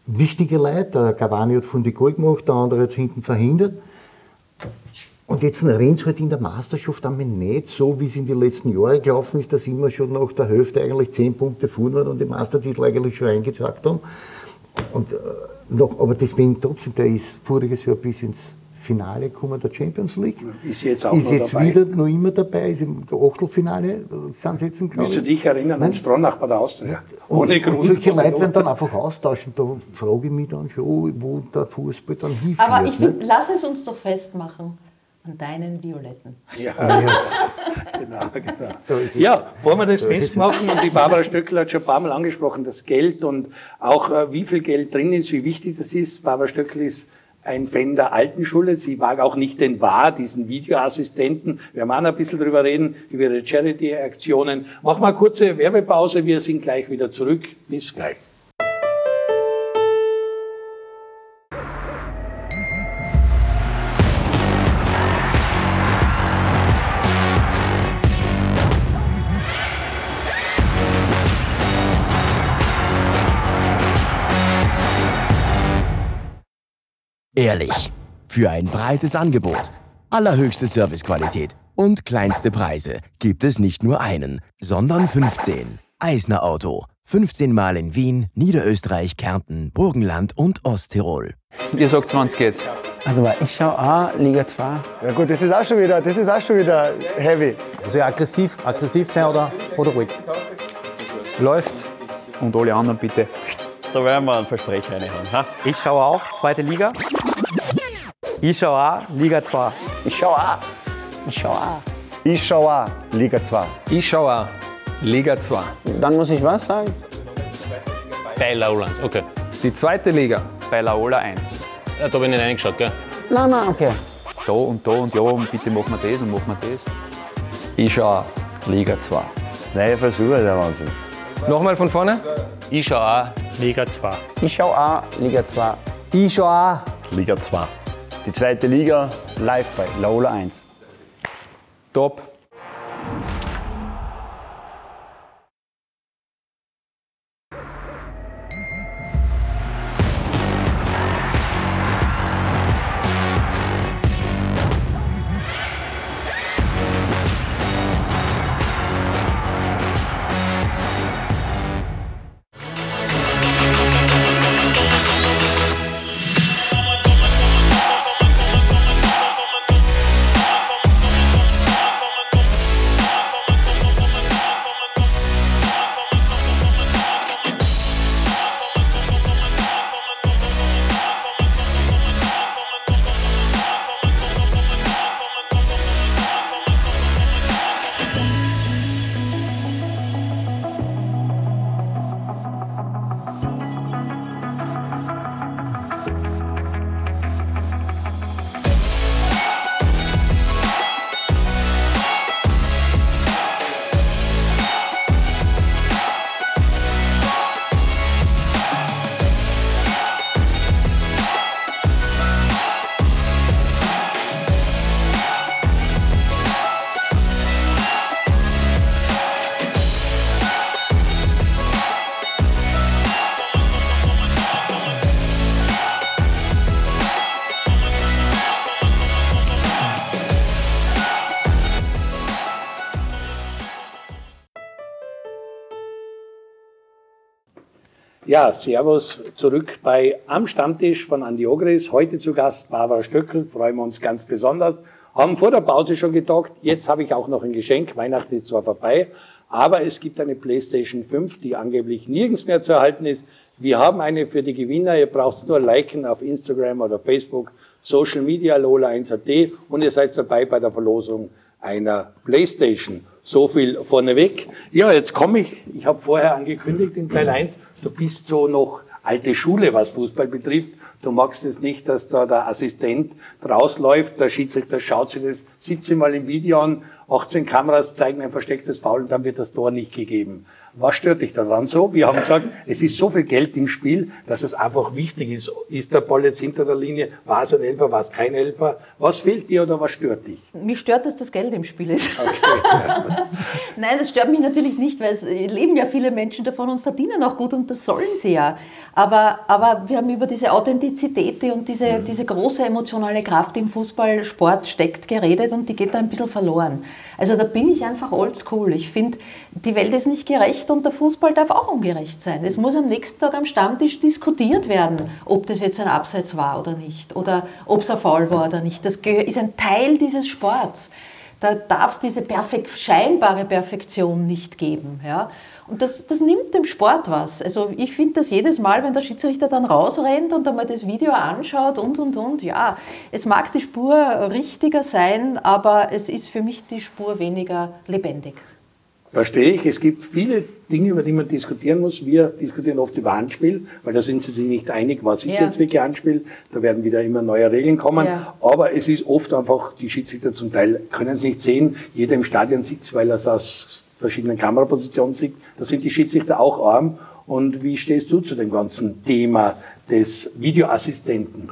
wichtige Leute. Der Cavani hat von die Goal gemacht, der andere hat es hinten verhindert. Und jetzt rennt es halt in der Meisterschaft einmal nicht so, wie es in den letzten Jahren gelaufen ist, dass immer schon nach der Hälfte eigentlich zehn Punkte vorn waren und den Meistertitel eigentlich schon eingetragt haben. Und, äh, noch, aber deswegen trotzdem, der ist voriges Jahr bis ins Finale gekommen der Champions League. Ist jetzt auch ist noch jetzt dabei. wieder noch immer dabei, ist im Achtelfinale, glaube Willst du ich. dich erinnern an Stronach bei der Austria? Und, Ohne und Grund. solche ohne Leute werden dann einfach austauschen. Da frage ich mich dann schon, wo der Fußball dann hinführt. Aber ich ne? find, lass es uns doch festmachen an deinen Violetten. Ja, Ja. genau, genau. Ja, wollen wir das festmachen? Und die Barbara Stöckler hat schon ein paar Mal angesprochen, das Geld und auch äh, wie viel Geld drin ist, wie wichtig das ist. Barbara Stöckler ist ein Fan der alten Schule. Sie mag auch nicht den Bar, diesen Videoassistenten. Wir werden ein bisschen drüber reden, über ihre Charity-Aktionen. Machen wir eine kurze Werbepause. Wir sind gleich wieder zurück. Bis gleich. Ehrlich. Für ein breites Angebot, allerhöchste Servicequalität und kleinste Preise gibt es nicht nur einen, sondern 15. Eisner Auto. 15 Mal in Wien, Niederösterreich, Kärnten, Burgenland und Osttirol. Ihr sagt, wann geht's. Also, ich schaue auch Liga 2. Ja gut, das ist auch schon wieder, das ist auch schon wieder heavy. Also aggressiv, aggressiv sein oder, oder ruhig. Läuft. Und alle anderen bitte. Da werden wir einen Versprecher reinhauen. Ha? Ich schaue auch zweite Liga. Ich schaue auch Liga 2. Ich schau auch. Ich schaue auch. Ich schau auch Liga 2. Ich schaue auch. Liga 2. Dann muss ich was sagen? Bei Lowlands, okay. Die zweite Liga bei Laola 1. Ja, da bin ich nicht reingeschaut, gell? Nein, nein, okay. Da und da und ja, und bitte machen wir das und machen wir das. Ich schaue auch. Liga 2. Neue Versuche, der Wahnsinn. Nochmal von vorne. Ich schaue auch Liga 2. Ich schaue auch Liga 2. Ich schaue auch. Liga 2. Die zweite Liga live bei Laola 1. Top. Ja, Servus zurück bei Am Stammtisch von Andi Ogris. Heute zu Gast Barbara Stöckel, freuen wir uns ganz besonders. Haben vor der Pause schon getalkt, jetzt habe ich auch noch ein Geschenk. Weihnachten ist zwar vorbei, aber es gibt eine PlayStation 5, die angeblich nirgends mehr zu erhalten ist. Wir haben eine für die Gewinner, ihr braucht nur liken auf Instagram oder Facebook, Social Media Lola1.at und ihr seid dabei bei der Verlosung einer Playstation. So viel vorneweg. Ja, jetzt komme ich. Ich habe vorher angekündigt in Teil 1, du bist so noch alte Schule, was Fußball betrifft. Du magst es nicht, dass da der Assistent rausläuft, der Schiedsrichter schaut sich das 17 Mal im Video an 18 Kameras zeigen ein verstecktes Foul und dann wird das Tor nicht gegeben. Was stört dich daran so? Wir haben gesagt, es ist so viel Geld im Spiel, dass es einfach wichtig ist. Ist der Ball jetzt hinter der Linie? War es ein Elfer? War es kein Elfer? Was fehlt dir oder was stört dich? Mich stört, dass das Geld im Spiel ist. Okay. Nein, das stört mich natürlich nicht, weil es leben ja viele Menschen davon und verdienen auch gut und das sollen sie ja. Aber, aber wir haben über diese Authentizität und diese, mhm. diese große emotionale Kraft, die im Fußballsport steckt, geredet und die geht da ein bisschen verloren. Also da bin ich einfach oldschool. Ich finde, die Welt ist nicht gerecht und der Fußball darf auch ungerecht sein. Es muss am nächsten Tag am Stammtisch diskutiert werden, ob das jetzt ein Abseits war oder nicht oder ob es ein Foul war oder nicht. Das ist ein Teil dieses Sports. Da darf es diese perfekt, scheinbare Perfektion nicht geben. Ja? Und das, das nimmt dem Sport was. Also ich finde das jedes Mal, wenn der Schiedsrichter dann rausrennt und einmal das Video anschaut und, und, und, ja, es mag die Spur richtiger sein, aber es ist für mich die Spur weniger lebendig. Verstehe ich. Es gibt viele Dinge, über die man diskutieren muss. Wir diskutieren oft über Handspiel, weil da sind sie sich nicht einig, was ist ja. jetzt wirklich Handspiel. Da werden wieder immer neue Regeln kommen. Ja. Aber es ist oft einfach, die Schiedsrichter zum Teil können es nicht sehen. Jeder im Stadion sitzt, weil er aus verschiedenen Kamerapositionen sieht. Da sind die Schiedsrichter auch arm. Und wie stehst du zu dem ganzen Thema des Videoassistenten?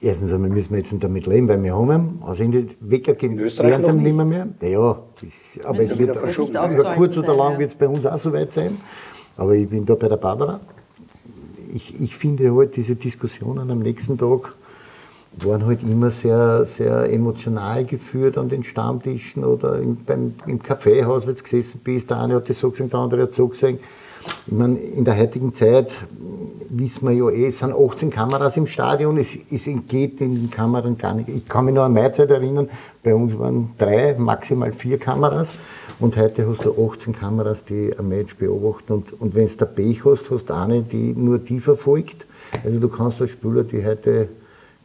Erstens einmal müssen wir jetzt damit leben, weil wir haben also in die Wecker gehen sie nicht mehr. mehr. Ja, das, aber es wird über kurz oder lang ja. wird es bei uns auch so weit sein. Aber ich bin da bei der Barbara. Ich, ich finde halt diese Diskussionen am nächsten Tag waren halt immer sehr, sehr emotional geführt an den Stammtischen oder im, beim, im Kaffeehaus, wenn du gesessen bist. Der eine hat das so gesehen, der andere hat so gesehen. Ich meine, in der heutigen Zeit wissen wir ja eh, es sind 18 Kameras im Stadion, es, es entgeht den Kameran gar nicht. Ich kann mich noch an meine Zeit erinnern, bei uns waren drei, maximal vier Kameras und heute hast du 18 Kameras, die ein Match beobachten und, und wenn du da Pech hast, hast du eine, die nur die verfolgt. Also du kannst als Spieler, die heute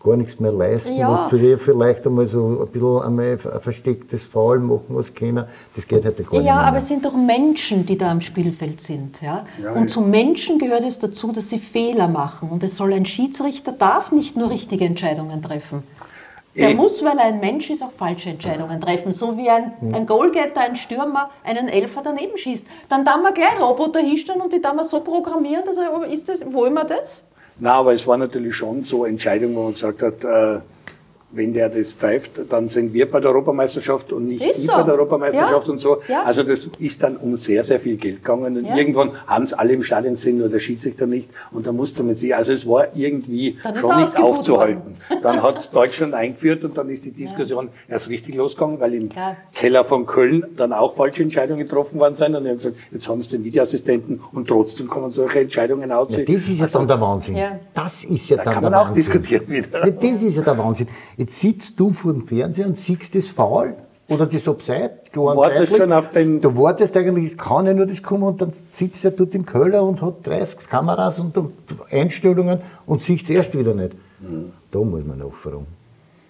gar nichts mehr leisten, ja. was vielleicht einmal so ein bisschen einmal ein verstecktes Foul machen muss können, das geht heute gar ja, nicht Ja, aber es sind doch Menschen, die da am Spielfeld sind. Ja? ja und zu Menschen gehört es dazu, dass sie Fehler machen. Und es soll ein Schiedsrichter darf nicht nur richtige Entscheidungen treffen. Der ich muss, weil er ein Mensch ist, auch falsche Entscheidungen treffen. So wie ein, hm. ein Goalgetter, ein Stürmer einen Elfer daneben schießt. Dann darf man gleich Roboter hinstellen und die darf man so programmieren, dass er, ist das, wollen wir das? Na, aber es war natürlich schon so Entscheidungen, wo man gesagt hat, äh, wenn der das pfeift, dann sind wir bei der Europameisterschaft und nicht ist so. bei der Europameisterschaft ja. und so. Ja. Also das ist dann um sehr, sehr viel Geld gegangen und ja. irgendwann haben es alle im Stadion sind, nur der Schiedsrichter nicht und da musste man sich, also es war irgendwie dann schon nicht aufzuhalten. Worden. Dann hat es Deutschland eingeführt und dann ist die Diskussion erst richtig losgegangen, weil im Klar. Keller von Köln dann auch falsche Entscheidungen getroffen worden sind und die haben gesagt, jetzt haben sie den Videoassistenten und trotzdem kommen solche Entscheidungen aus. das ist ja also, dann der Wahnsinn. Das ist ja da dann kann man der auch Wahnsinn. diskutieren wieder. Das ist ja der Wahnsinn. Jetzt sitzt du vor dem Fernseher und siehst das Foul oder das Offside, klar wartest schon auf den Du wartest eigentlich, es kann ja nur das kommen und dann sitzt er dort im Köller und hat 30 Kameras und Einstellungen und sieht es erst wieder nicht. Mhm. Da muss man nachfragen.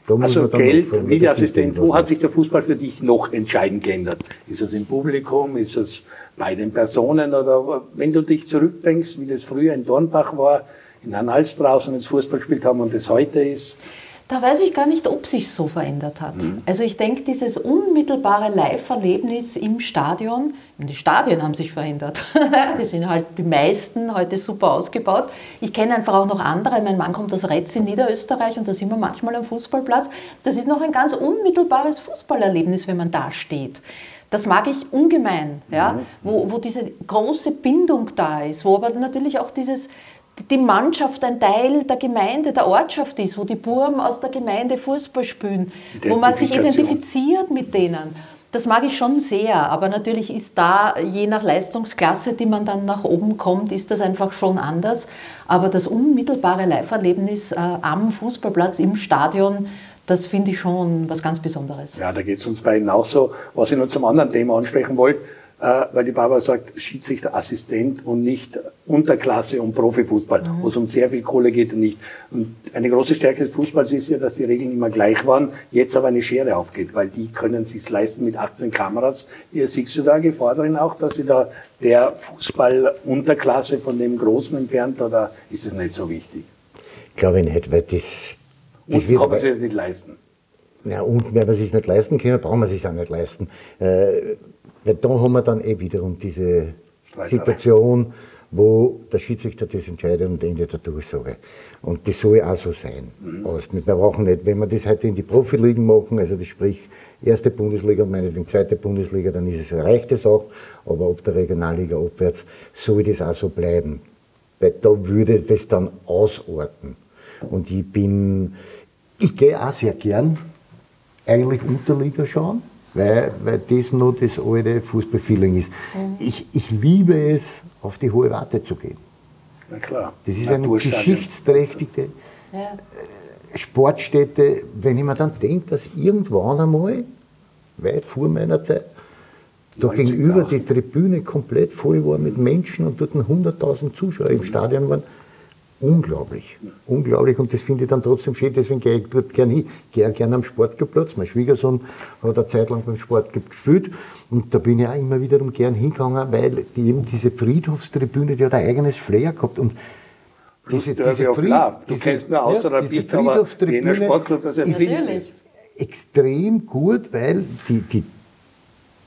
also Geld, Videoassistent, wo hat sich der Fußball für dich noch entscheidend geändert? Ist es im Publikum, ist es bei den Personen oder wenn du dich zurückdenkst, wie das früher in Dornbach war, in Hals draußen ins Fußball gespielt haben und das heute ist? Da weiß ich gar nicht, ob sich so verändert hat. Mhm. Also ich denke, dieses unmittelbare Live-Erlebnis im Stadion, die Stadien haben sich verändert. die sind halt die meisten heute super ausgebaut. Ich kenne einfach auch noch andere. Mein Mann kommt aus Retz in Niederösterreich und da sind wir manchmal am Fußballplatz. Das ist noch ein ganz unmittelbares Fußballerlebnis, wenn man da steht. Das mag ich ungemein, ja? Mhm. Wo, wo diese große Bindung da ist, wo aber natürlich auch dieses, die Mannschaft ein Teil der Gemeinde, der Ortschaft ist, wo die Burm aus der Gemeinde Fußball spielen, wo man sich identifiziert mit denen. Das mag ich schon sehr, aber natürlich ist da, je nach Leistungsklasse, die man dann nach oben kommt, ist das einfach schon anders. Aber das unmittelbare Live-Erlebnis äh, am Fußballplatz, im Stadion, das finde ich schon was ganz Besonderes. Ja, da geht es uns beiden auch so. Was ich noch zum anderen Thema ansprechen wollte, weil die Barbara sagt, Schiedsrichter Assistent und nicht Unterklasse und Profifußball, mhm. wo es um sehr viel Kohle geht und nicht. Und eine große Stärke des Fußballs ist ja, dass die Regeln immer gleich waren, jetzt aber eine Schere aufgeht, weil die können sich leisten mit 18 Kameras. Hier siehst du da drin auch, dass sie da der Fußball Unterklasse von dem Großen entfernt oder ist es nicht so wichtig? Ich glaube nicht, weil das, das und kann man sich das nicht leisten. Ja, und wenn man sich nicht leisten kann, brauchen wir sich auch nicht leisten. Äh, weil da haben wir dann eh wiederum diese Situation, wo der Schiedsrichter das entscheidet und endet der Durchsage. Und das soll auch so sein. Mhm. Wir brauchen nicht, wenn wir das heute in die Profiligen machen, also das sprich erste Bundesliga und meinetwegen zweite Bundesliga, dann ist es erreicht es auch, aber ob der Regionalliga abwärts soll das auch so bleiben. Weil da würde das dann ausorten. Und ich bin, ich gehe auch sehr gern eigentlich Unterliga schauen weil, weil das noch das alte Fußballfeeling ist. Mhm. Ich, ich liebe es, auf die hohe Warte zu gehen. Na klar. Das ist eine geschichtsträchtige ja. Äh, Sportstätte. Wenn ich mir dann denke, dass irgendwann einmal, weit vor meiner Zeit, da gegenüber die Tribüne komplett voll war mit Menschen und dort 100.000 Zuschauer im Stadion waren, unglaublich. Unglaublich und das finde ich dann trotzdem schön, deswegen gehe ich dort gerne hin. Gehe gerne am Sportplatz. Mein Schwiegersohn hat eine Zeit lang beim Sport gespielt und da bin ich auch immer wiederum gern hingegangen, weil die, eben diese Friedhofstribüne, die hat ein eigenes Flair gehabt und diese, diese, Fried, du diese, kennst nur außer ja, diese Friedhofstribüne Sportclub, das ist extrem gut, weil die, die,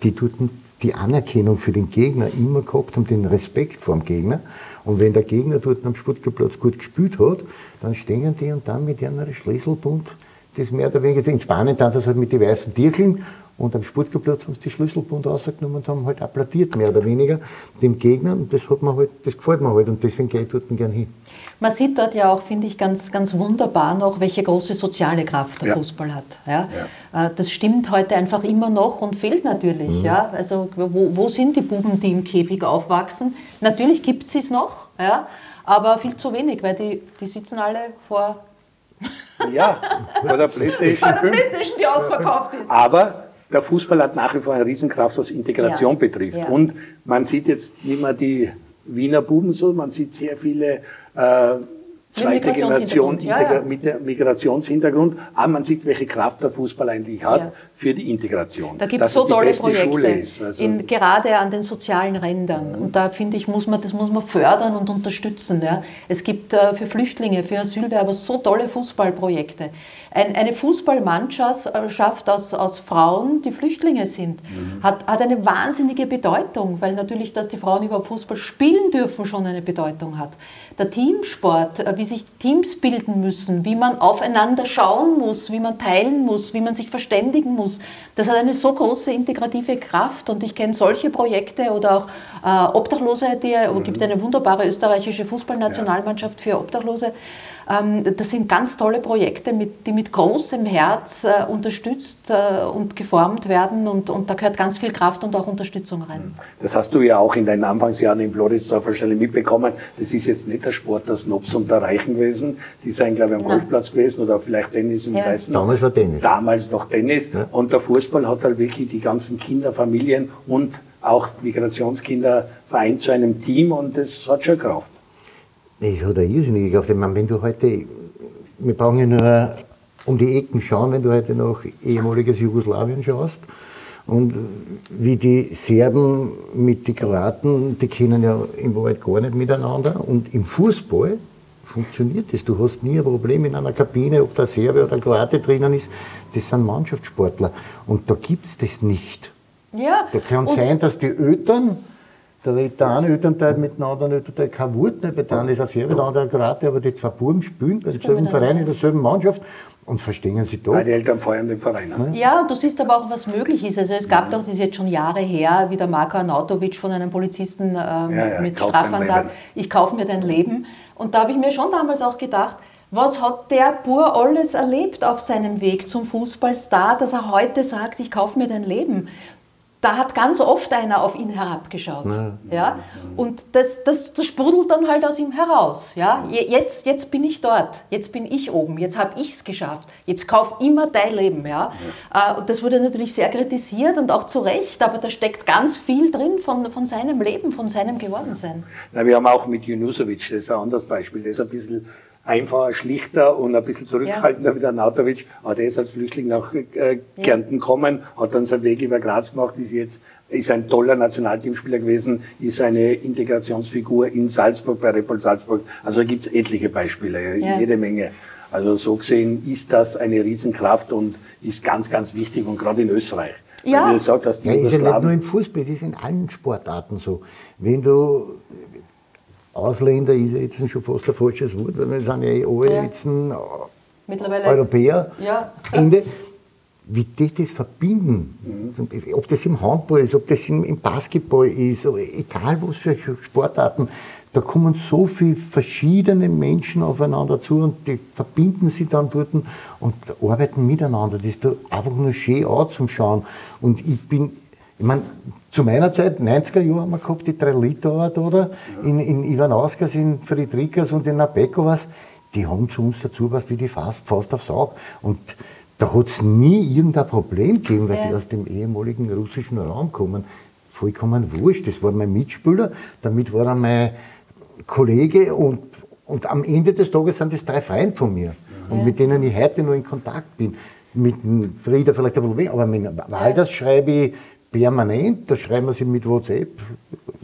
die tut die Anerkennung für den Gegner immer gehabt haben, den Respekt vor dem Gegner. Und wenn der Gegner dort am Sportplatz gut gespielt hat, dann stehen die und dann mit ihrem Schlüsselbund das mehr oder weniger, in Spanien tanzen sie halt mit den weißen Dirkeln und am Sportplatz haben sie die Schlüsselbund rausgenommen und haben halt applaudiert, mehr oder weniger, dem Gegner. Und das, hat mir halt, das gefällt mir halt und deswegen gehe ich dort gern hin. Man sieht dort ja auch, finde ich, ganz, ganz wunderbar noch, welche große soziale Kraft der ja. Fußball hat. Ja? ja? Äh, das stimmt heute einfach immer noch und fehlt natürlich. Mhm. Ja? Also, wo, wo sind die Buben, die im Käfig aufwachsen? Natürlich gibt es es noch, ja? aber viel zu wenig, weil die, die sitzen alle vor ja, vor der PlayStation 5. PlayStation, die ausverkauft ist. Aber der Fußball hat nach wie vor eine Riesenkraft, was Integration ja. betrifft. Ja. Und man sieht jetzt nicht mehr die Wiener Buben so, man sieht sehr viele äh, zweite Generation ja, ja. mit Migrationshintergrund, aber man sieht, welche Kraft der Fußball eigentlich hat ja. für die Integration. Da gibt es so tolle Projekte, also in, gerade an den sozialen Rändern. Mhm. Und da finde ich, muss man, das muss man fördern und unterstützen. Es gibt äh, für Flüchtlinge, für Asylwerber so tolle Fußballprojekte. Ein, eine Fußballmannschaft aus, aus Frauen, die Flüchtlinge sind, mhm. hat, hat eine wahnsinnige Bedeutung, weil natürlich, dass die Frauen überhaupt Fußball spielen dürfen, schon eine Bedeutung hat. Der Teamsport, äh, wie sich Teams bilden müssen, wie man aufeinander schauen muss, wie man teilen muss, wie man sich verständigen muss, das hat eine so große integrative Kraft und ich kenne solche Projekte oder auch äh, Obdachlose, die, es mhm. gibt eine wunderbare österreichische Fußballnationalmannschaft für Obdachlose, das sind ganz tolle Projekte, die mit großem Herz äh, unterstützt äh, und geformt werden und, und da gehört ganz viel Kraft und auch Unterstützung rein. Das hast du ja auch in deinen Anfangsjahren in Floridsdorf wahrscheinlich mitbekommen. Das ist jetzt nicht der Sport der Snobs und der Reichen gewesen. Die seien, glaube ich, am Golfplatz gewesen oder vielleicht Tennis im ja. Weißen. Damals war Tennis. Damals noch Tennis. Ja. Und der Fußball hat halt wirklich die ganzen Kinder, Familien und auch Migrationskinder vereint zu einem Team und das hat schon Kraft. Das hat eine irrsinnige Kraft. Ich meine, wenn du heute, wir brauchen ja nur um die Ecken schauen, wenn du heute nach ehemaliges Jugoslawien schaust. Und wie die Serben mit den Kroaten, die kennen ja im Wald gar nicht miteinander. Und im Fußball funktioniert das. Du hast nie ein Problem in einer Kabine, ob der Serbe oder der Kroate drinnen ist. Das sind Mannschaftssportler. Und da gibt es das nicht. Ja. Da kann sein, dass die Eltern da redet der eine Elternteil mit dem anderen Elternteil kein Wort nicht. Bei der ist ein Serbe, der andere ein Kroate, aber die zwei Buben spielen beim selben Verein, in derselben Mannschaft und verstehen sie doch. Die Eltern feuern den Verein an. Ja, du siehst aber auch, was möglich ist. Also es gab doch, das ist jetzt schon Jahre her, wie der Marko Arnautovic von einem Polizisten ähm, ja, ja, mit Strafmandat, ich kaufe mir dein Leben. Und da habe ich mir schon damals auch gedacht, was hat der Bur alles erlebt auf seinem Weg zum Fußballstar, dass er heute sagt, ich kaufe mir dein Leben? Da hat ganz oft einer auf ihn herabgeschaut. Ja. ja? Und das, das, das sprudelt dann halt aus ihm heraus. Ja? Jetzt, jetzt bin ich dort, jetzt bin ich oben, jetzt habe ich es geschafft, jetzt kauf immer dein Leben. Ja? ja. Äh, und das wurde natürlich sehr kritisiert und auch zu Recht, aber da steckt ganz viel drin von, von seinem Leben, von seinem Gewordensein. Ja, wir haben auch mit Junusovic, das ist ein anderes Beispiel, der ist ein bisschen einfacher, schlichter und ein bisschen zurückhaltender ja. wie der Nautovic. Aber der ist als Flüchtling nach äh, Kärnten ja. gekommen, hat dann seinen Weg über Graz gemacht, ist jetzt ist ein toller Nationalteamspieler gewesen, ist eine Integrationsfigur in Salzburg, bei Repol Salzburg. Also da gibt es etliche Beispiele, ja. jede Menge. Also so gesehen ist das eine Riesenkraft und ist ganz, ganz wichtig und gerade in Österreich. Ja. Weil du hast, die Ja, ist ja nicht nur im Fußball, das ist in allen Sportarten so. Wenn du Ausländer ist ja jetzt schon fast ein falsches Wort, weil wir sind ja eh alle Ja. jetzt ein Mittlerweile. Europäer. Ja. Ende. Wie die das verbinden, ob das im Handball ist, ob das im, Basketball ist, egal was für Sportarten, da kommen so viele verschiedene Menschen aufeinander zu und die verbinden sich dann dort und arbeiten miteinander. Das ist da einfach nur schön anzuschauen. Und ich bin, ich meine, zu meiner Zeit, 90er Jahre, haben wir gehabt, die drei Litauer da, oder? In, in Ivanauskas, in Friedrikas und in Nabekovas, die haben zu uns dazu was wie die Faust, Faust aufs Auge. Und da hat es nie irgendein Problem gegeben, weil Ja. die aus dem ehemaligen russischen Raum kommen. Vollkommen wurscht. Das war mein Mitspieler, damit war er mein Kollege und, und am Ende des Tages sind das drei Freunde von mir. Und mit denen ich heute noch in Kontakt bin. Mit dem Frieder vielleicht ein Problem, aber mit dem Walders schreibe ich permanent, da schreiben wir sie mit WhatsApp.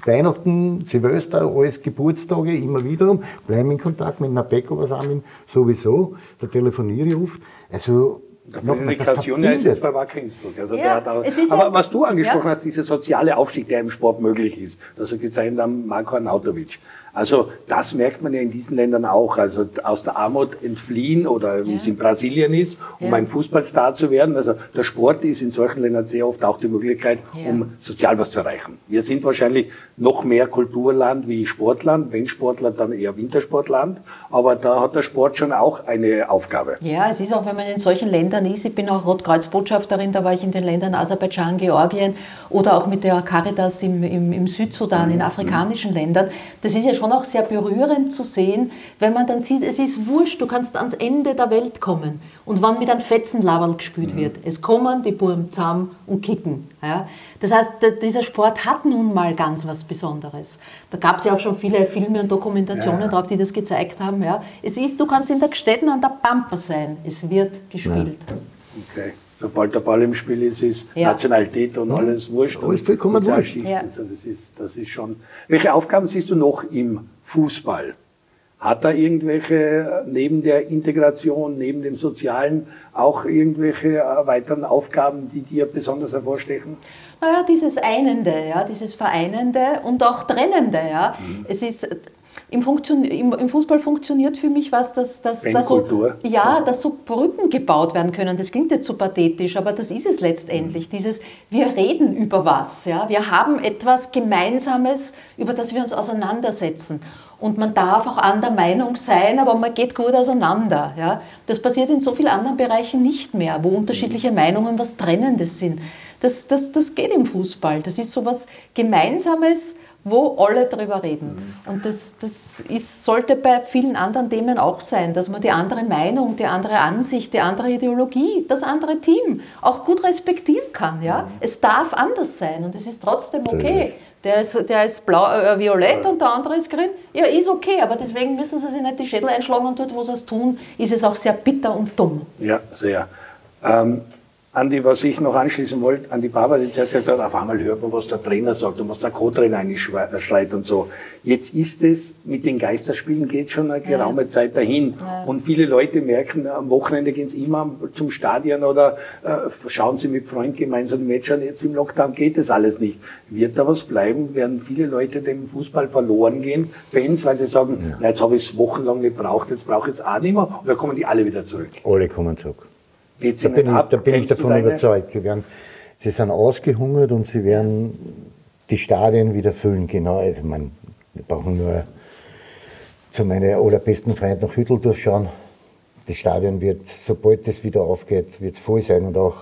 Weihnachten, Silvester, alles Geburtstage, immer wiederum, bleiben in Kontakt mit Nabeko, was auch sowieso, da telefoniere ich oft. Also, das Kassiunia ist jetzt bei Innsbruck. Also Ja, der hat auch, aber ja- was du angesprochen ja. hast, dieser soziale Aufstieg, der im Sport möglich ist, das hat gezeigt haben Marko Arnautovic. Also das merkt man ja in diesen Ländern auch. Also aus der Armut entfliehen oder wie es in Brasilien ist, um Ja. ein Fußballstar zu werden. Also der Sport ist in solchen Ländern sehr oft auch die Möglichkeit, Ja. um sozial was zu erreichen. Wir sind wahrscheinlich noch mehr Kulturland wie Sportland, wenn Sportland, dann eher Wintersportland. Aber da hat der Sport schon auch eine Aufgabe. Ja, es ist auch, wenn man in solchen Ländern ist, ich bin auch Rotkreuzbotschafterin, da war ich in den Ländern Aserbaidschan, Georgien oder auch mit der Caritas im, im, im Südsudan, in afrikanischen Ländern. Das ist ja schon auch sehr berührend zu sehen, wenn man dann sieht, es ist wurscht, du kannst ans Ende der Welt kommen. Und wann mit einem Fetzenlaberl gespielt wird, es kommen die Burm zusammen und kicken. Ja. Das heißt, dieser Sport hat nun mal ganz was Besonderes. Da gab es ja auch schon viele Filme und Dokumentationen drauf, die das gezeigt haben. Ja. Es ist, du kannst in der Gstetten an der Pampa sein, es wird gespielt. Okay. Sobald der Ball im Spiel ist, ist Ja. Nationalität und alles wurscht. Alles vollkommen wurscht. Ja. Also das, ist, das ist schon. Welche Aufgaben siehst du noch im Fußball? Hat da irgendwelche, neben der Integration, neben dem Sozialen, auch irgendwelche äh, weiteren Aufgaben, die dir besonders hervorstechen? Naja, dieses Einende, ja, dieses Vereinende und auch Trennende. Ja. Mhm. Es ist, im, Funktion, im, Im Fußball funktioniert für mich was, dass, dass, da so, ja, dass so Brücken gebaut werden können. Das klingt jetzt so pathetisch, aber das ist es letztendlich. Dieses, wir reden über was. Ja. Wir haben etwas Gemeinsames, über das wir uns auseinandersetzen. Und man darf auch anderer Meinung sein, aber man geht gut auseinander. Ja. Das passiert in so vielen anderen Bereichen nicht mehr, wo unterschiedliche Meinungen was Trennendes sind. Das, das, das geht im Fußball. Das ist so was Gemeinsames, wo alle drüber reden. Und das, das ist, sollte bei vielen anderen Themen auch sein, dass man die andere Meinung, die andere Ansicht, die andere Ideologie, das andere Team auch gut respektieren kann. Ja? Es darf anders sein und es ist trotzdem okay. Der ist, der ist blau, äh, violett und der andere ist grün. Ja, ist okay, aber deswegen müssen sie sich nicht die Schädel einschlagen und dort, wo sie es tun, ist es auch sehr bitter und dumm. Ja, sehr. Ähm, Andi, was ich noch anschließen wollte, an die Barbara, die hat gesagt, auf einmal hört man, was der Trainer sagt und was der Co-Trainer eigentlich schrei- schreit und so. Jetzt ist es, mit den Geisterspielen geht schon eine geraume Zeit dahin. Und viele Leute merken, am Wochenende gehen sie immer zum Stadion oder äh, schauen sie mit Freunden gemeinsam die Match an. Jetzt im Lockdown geht das alles nicht. Wird da was bleiben? Werden viele Leute dem Fußball verloren gehen? Fans, weil sie sagen, na, jetzt habe ich es wochenlang nicht braucht, jetzt brauche ich es auch nicht mehr. Oder kommen die alle wieder zurück? Alle kommen zurück. Geht's Da bin, ich, ab? da bin ich Kennst du davon überzeugt. Sie, werden, sie sind ausgehungert und sie werden die Stadien wieder füllen. Genau, also man, wir brauchen nur zu meinen allerbesten Freunden nach Hütteldorf schauen. Das Stadion wird, sobald es wieder aufgeht, wird voll sein. Und auch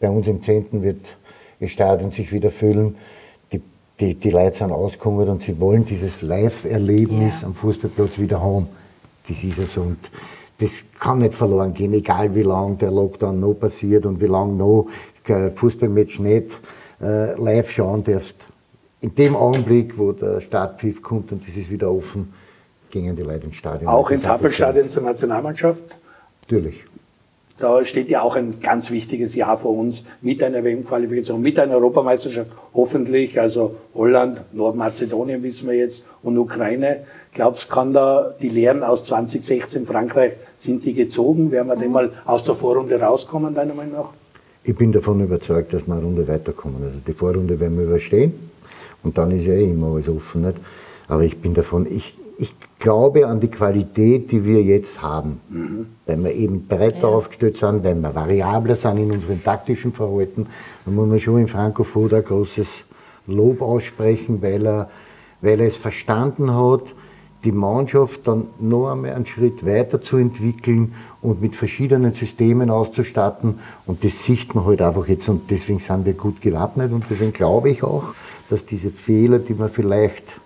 bei uns im Zentrum wird das Stadion sich wieder füllen. Die, die, die Leute sind ausgehungert und sie wollen dieses Live-Erlebnis Ja. am Fußballplatz wieder haben. Das ist es. Und das kann nicht verloren gehen, egal wie lange der Lockdown noch passiert und wie lange noch kein Fußballmatch nicht äh, live schauen darfst. In dem Augenblick, wo der Startpfiff kommt und es ist wieder offen, gingen die Leute ins Stadion. Auch ins Happelstadion zur Nationalmannschaft. Natürlich. Da steht ja auch ein ganz wichtiges Jahr vor uns mit einer WM-Qualifikation, mit einer Europameisterschaft, hoffentlich. Also Holland, Nordmazedonien wissen wir jetzt und Ukraine. Glaubst kann da die Lehren aus 2016 Frankreich, sind die gezogen? Werden wir denn mal aus der Vorrunde rauskommen, deiner Meinung nach? Ich bin davon überzeugt, dass wir eine Runde weiterkommen. Also die Vorrunde werden wir überstehen und dann ist ja eh immer alles offen. Nicht? Aber ich bin davon, ich, ich glaube an die Qualität, die wir jetzt haben. Mhm. Weil wir eben breiter ja. aufgestellt sind, weil wir variabler sind in unseren taktischen Verhalten. Da muss man schon in Franco Foda großes Lob aussprechen, weil er, weil er es verstanden hat, die Mannschaft dann noch einmal einen Schritt weiter zu entwickeln und mit verschiedenen Systemen auszustatten. Und das sieht man halt einfach jetzt. Und deswegen sind wir gut gewappnet. Und deswegen glaube ich auch, dass diese Fehler, die man vielleicht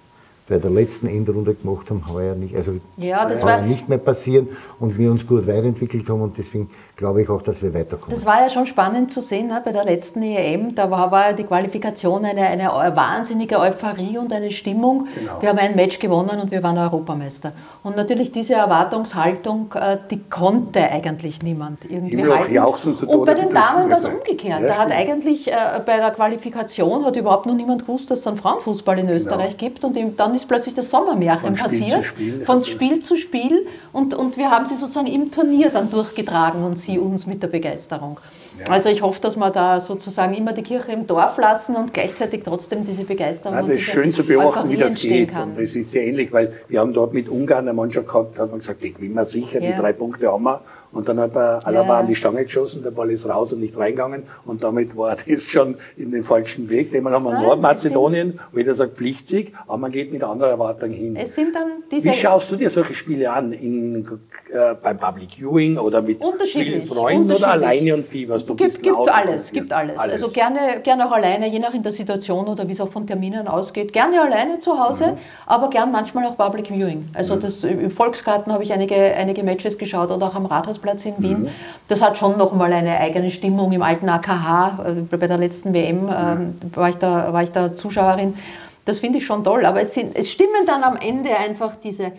bei der letzten Endrunde gemacht haben, heuer nicht, also ja, das heuer nicht mehr passieren und wir uns gut weiterentwickelt haben. Und deswegen glaube ich auch, dass wir weiterkommen. Das war ja schon spannend zu sehen ne, bei der letzten EM, da war, war die Qualifikation eine, eine wahnsinnige Euphorie und eine Stimmung. Genau. Wir haben ein Match gewonnen und wir waren Europameister. Und natürlich diese Erwartungshaltung, äh, die konnte eigentlich niemand irgendwie halten. und bei den Damen war es umgekehrt. Ja, da hat eigentlich äh, bei der Qualifikation hat überhaupt noch niemand gewusst, dass es einen Frauenfußball in Österreich genau. gibt und dann ist plötzlich das Sommermärchen von passiert. Spiel von Spiel zu Spiel. Und, und wir haben sie sozusagen im Turnier dann durchgetragen und sie uns mit der Begeisterung. Ja. Also ich hoffe, dass wir da sozusagen immer die Kirche im Dorf lassen und gleichzeitig trotzdem diese Begeisterung ja, Das ist schön zu beobachten, wie das geht. Kann. Und das ist sehr ähnlich, weil wir haben dort mit Ungarn eine Mannschaft gehabt, hat man gesagt, die gewinnen wir sicher, ja. die drei Punkte haben wir. Und dann hat er Alaba ja. an die Stange geschossen, der Ball ist raus und nicht reingegangen. Und damit war das schon in den falschen Weg. Den haben wir Nordmazedonien, wo jeder sagt Pflichtsieg, aber man geht mit anderer Erwartung hin. Es sind dann diese Wie schaust du dir solche Spiele an? In, äh, beim Public Viewing oder mit vielen Freunden oder alleine und wie? Was du gibt, gibt alles, gibt alles, alles. Also gerne, gerne auch alleine, je nach in der Situation oder wie es auch von Terminen ausgeht. Gerne alleine zu Hause, mhm. aber gern manchmal auch Public Viewing. Also mhm. das, im Volksgarten habe ich einige, einige Matches geschaut oder auch am Rathaus Rathausplatz in Wien. Mhm. Das hat schon nochmal eine eigene Stimmung im alten AKH. Äh, bei der letzten WM ähm, war, ich da, war ich da Zuschauerin. Das finde ich schon toll. Aber es, sind, es stimmen dann am Ende einfach diese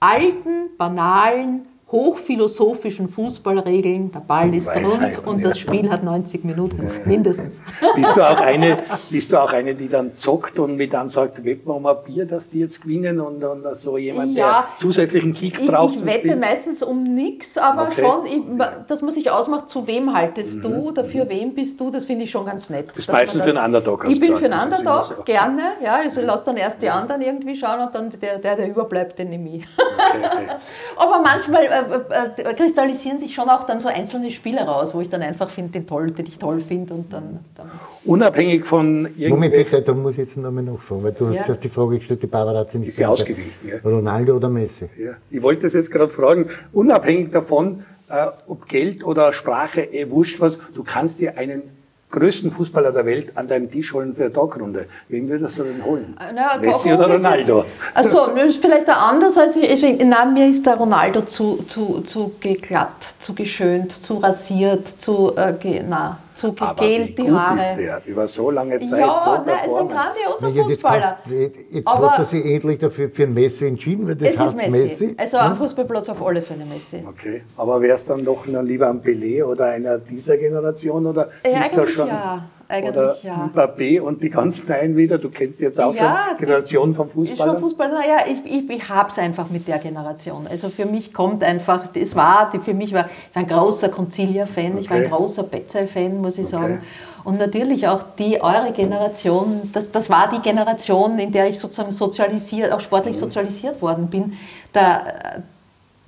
alten, banalen hochphilosophischen Fußballregeln. Der Ball ist rund und das Spiel hat 90 Minuten, mindestens. Bist du, auch eine, bist du auch eine, die dann zockt und mir dann sagt, wetten wir um ein Bier, dass die jetzt gewinnen und, und so jemand, ja, der zusätzlichen Kick braucht? Ich wette meistens um nichts, aber okay. schon, ich, dass man sich ausmacht, zu wem haltest mhm. du oder für wen bist du, das finde ich schon ganz nett. Das meistens für einen Underdog. Ich bin für einen Underdog, so. gerne. Ja, also lass dann erst die anderen irgendwie schauen und dann der, der, der überbleibt, den nehme ich. Okay, okay. aber manchmal äh, äh, äh, kristallisieren sich schon auch dann so einzelne Spiele raus, wo ich dann einfach finde, den toll, den ich toll finde und dann, dann, Unabhängig von irgendwie... Moment bitte, da muss ich jetzt noch mal nachfragen, weil du ja. hast die Frage gestellt, die Barbara hat sie nicht Ist sie ausgewichen, ja. Ronaldo oder Messi? Ja. Ich wollte das jetzt gerade fragen, unabhängig davon, äh, ob Geld oder Sprache, eh wurscht was, du kannst dir einen größten Fußballer der Welt an deinem Tisch holen für eine Tagrunde. Wen würdest du denn holen? Äh, na, Messi oder Ronaldo? Also vielleicht anders als ich. Nein, mir ist der Ronaldo zu, zu, zu geglatt, zu geschönt, zu rasiert, zu äh, na, zu gegelt die Haare. Ist der? Über so lange Zeit ja, so nein, ist ein grandioser ja, Fußballer. Jetzt, jetzt aber hat er sich endlich dafür für Messi entschieden, weil das es heißt ist Messi. Messi. Also am Fußballplatz auf alle Fälle Messi. Okay, aber wäre es dann doch lieber ein Pelé oder einer dieser Generation oder ja, ist da schon? Ja eigentlich oder ja. Mbappé und die ganzen einen wieder. Du kennst jetzt auch ja, schon Generation vom Fußball. Schon Fußball. Ja, ich, ich, ich habe es einfach mit der Generation. Also für mich kommt einfach, es war, für mich war, ich war ein großer Concilia-Fan, okay. ich war ein großer Betzel-Fan, muss ich okay. sagen. Und natürlich auch die, eure Generation, das, das war die Generation, in der ich sozusagen sozialisiert, auch sportlich mhm. sozialisiert worden bin. Da,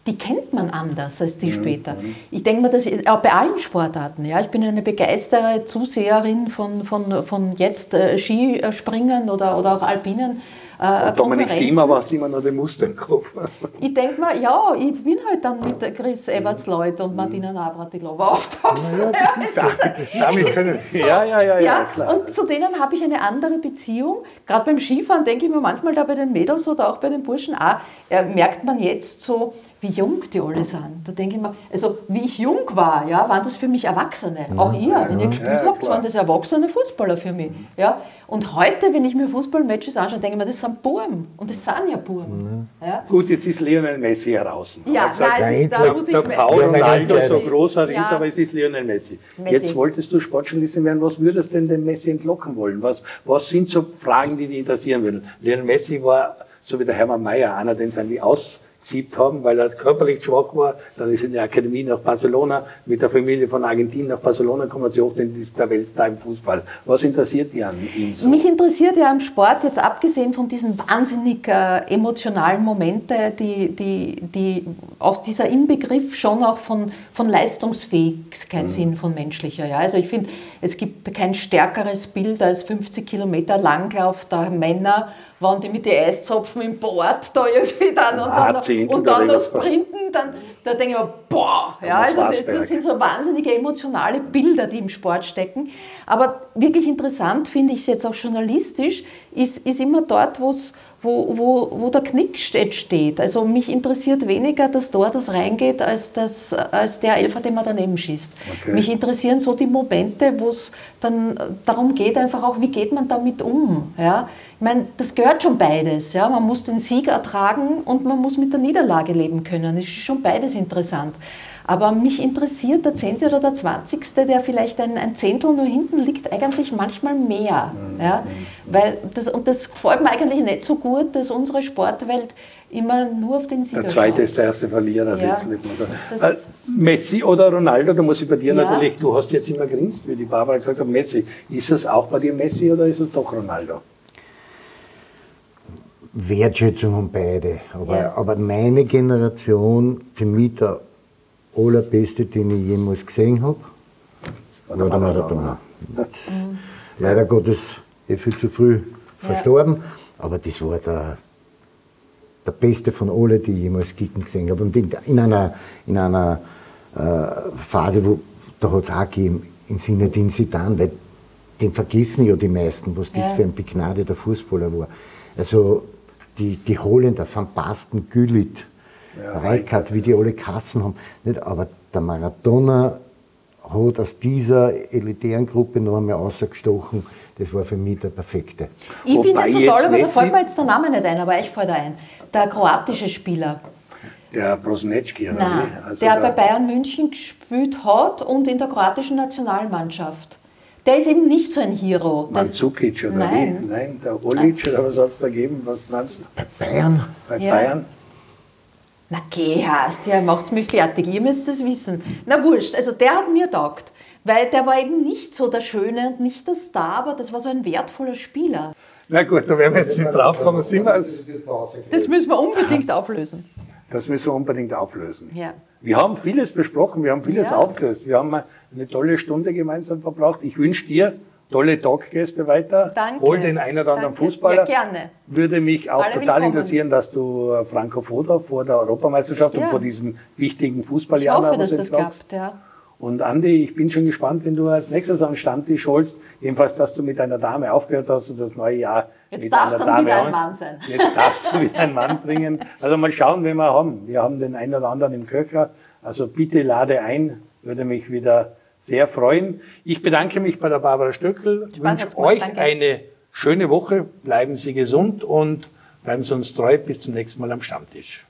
die kennt man anders als die später. Ich denke mal, das ist auch bei allen Sportarten. Ja. Ich bin eine begeisterte Zuseherin von, von, von jetzt äh, Skispringen oder, oder auch Alpinen. Äh, Dominik Thiemer war es immer noch den Muster im Kopf. ich denke mal, ja, ich bin halt dann mit Chris Everts Leute und Martina Navratilova aufgewachsen. Ja, das ist, damit können Sie. Ja, ja, ja, ja, klar. Und zu denen habe ich eine andere Beziehung. Gerade beim Skifahren denke ich mir manchmal da bei den Mädels oder auch bei den Burschen auch, äh, merkt man jetzt so, wie jung die alle sind. Da denke ich mir, also wie ich jung war, ja, waren das für mich Erwachsene. Ja, auch ihr, wenn ihr gespielt ja, habt, waren das erwachsene Fußballer für mich. Ja. Und heute, wenn ich mir Fußballmatches anschaue, denke ich mir, das sind Burm. Und das sind ja Burm. Ja. Gut, jetzt ist Lionel Messi heraus. Ja, gesagt, nein, ist, da muss ich... Der Ronaldo so großer ist, aber es ist Lionel Messi. Messi. Jetzt wolltest du Sportjournalistin werden, was würdest du denn den Messi entlocken wollen? Was, was sind so Fragen, die dich interessieren würden? Lionel Messi war so wie der Hermann Mayer, einer, den sie irgendwie aus gesiebt haben, weil er körperlich schwach war. Dann ist er in der Akademie nach Barcelona, mit der Familie von Argentinien nach Barcelona gekommen, sie hoch ist der Weltstar im Fußball. Was interessiert dich an ihm so? Mich interessiert ja am Sport, jetzt abgesehen von diesen wahnsinnig äh, emotionalen Momente, die, die, die auch dieser Inbegriff schon auch von, von Leistungsfähigkeit mhm. sind, von menschlicher. Ja. Also ich finde, es gibt kein stärkeres Bild als 50 Kilometer Langlauf der Männer wenn die mit den Eiszapfen im Bord da irgendwie dann und dann, und dann noch sprinten, dann da denke ich mir, boah, ja, also das, das, sind so wahnsinnige emotionale Bilder, die im Sport stecken. Aber wirklich interessant finde ich es jetzt auch journalistisch, ist, ist immer dort, wo's, wo, wo, wo der Knick steht. Also mich interessiert weniger dass dort das reingeht, als, das, als der Elfer, den man daneben schießt. Okay. Mich interessieren so die Momente, wo es dann darum geht, einfach auch, wie geht man damit um. Ja? Ich meine, das gehört schon beides. Ja? Man muss den Sieg ertragen und man muss mit der Niederlage leben können. Das ist schon beides interessant. Aber mich interessiert der Zehnte oder der Zwanzigste, der vielleicht ein, ein Zehntel nur hinten liegt, eigentlich manchmal mehr. Ja? Weil das, und das gefällt mir eigentlich nicht so gut, dass unsere Sportwelt immer nur auf den Sieger Der Zweite schaut. ist der erste Verlierer. Ja. Das, äh, Messi oder Ronaldo, da muss ich bei dir ja. natürlich, du hast jetzt immer grinst, wie die Barbara gesagt hat, Messi. Ist es auch bei dir Messi oder ist es doch Ronaldo? Wertschätzung an beide. Aber, ja. aber meine Generation, für mich der allerbeste, den ich jemals gesehen habe, war der Maradona. Mhm. Leider Gottes eh viel zu früh ja. verstorben, aber das war der, der beste von allen, die ich jemals Kicken gesehen habe. Und in, in einer, in einer äh, Phase, wo da hat es auch gegeben, in Sinne den Sidan, weil den vergessen ja die meisten, was das für ein begnadeter Fußballer war. Also die, die Holländer, Van Basten, Gülit, ja, Reikert, wie die alle Kassen haben. Nicht? Aber der Maradona hat aus dieser elitären Gruppe noch einmal ausgestochen. Das war für mich der perfekte. Ich finde das so toll, aber da fällt mir jetzt der Name nicht ein, aber euch fällt ein. Der kroatische Spieler. Der Brosnetski, oder Nein, also der, der bei Bayern München gespielt hat und in der kroatischen Nationalmannschaft. Der ist eben nicht so ein Hero. Mandzukic oder Nein. Wie? Nein, der Olic oder was hat es da gegeben? Was meinst du? Bei Bayern? Bei ja. Bayern? Na geh, hast ja, macht's mich fertig, ihr müsst es wissen. Na wurscht, also der hat mir taugt, weil der war eben nicht so der Schöne und nicht der Star, aber das war so ein wertvoller Spieler. Na gut, da werden wir jetzt nicht drauf kommen. Das müssen wir unbedingt auflösen. Das müssen wir unbedingt auflösen. Ja. Wir haben vieles besprochen, wir haben vieles ja. aufgelöst. Wir haben eine tolle Stunde gemeinsam verbracht. Ich wünsche dir tolle Talkgäste weiter. Danke. Hol den einen oder anderen Danke. Fußballer. Ja, gerne. Würde mich auch Alle total willkommen. interessieren, dass du äh, Franco Foda vor der Europameisterschaft ja. und vor diesem wichtigen Fußballjahr Ich hoffe, dass das klappt, ja. Und Andi, ich bin schon gespannt, wenn du als nächstes an Stammtisch holst, jedenfalls, dass du mit deiner Dame aufgehört hast und das neue Jahr Jetzt mit darfst einer du Dame wieder ein Mann sein. Jetzt darfst du wieder einen Mann bringen. Also mal schauen, wen wir haben. Wir haben den einen oder anderen im Köcher. Also bitte lade ein, würde mich wieder sehr freuen. Ich bedanke mich bei der Barbara Stöckel, wünsche euch Danke. eine schöne Woche, bleiben Sie gesund und bleiben Sie uns treu. Bis zum nächsten Mal am Stammtisch.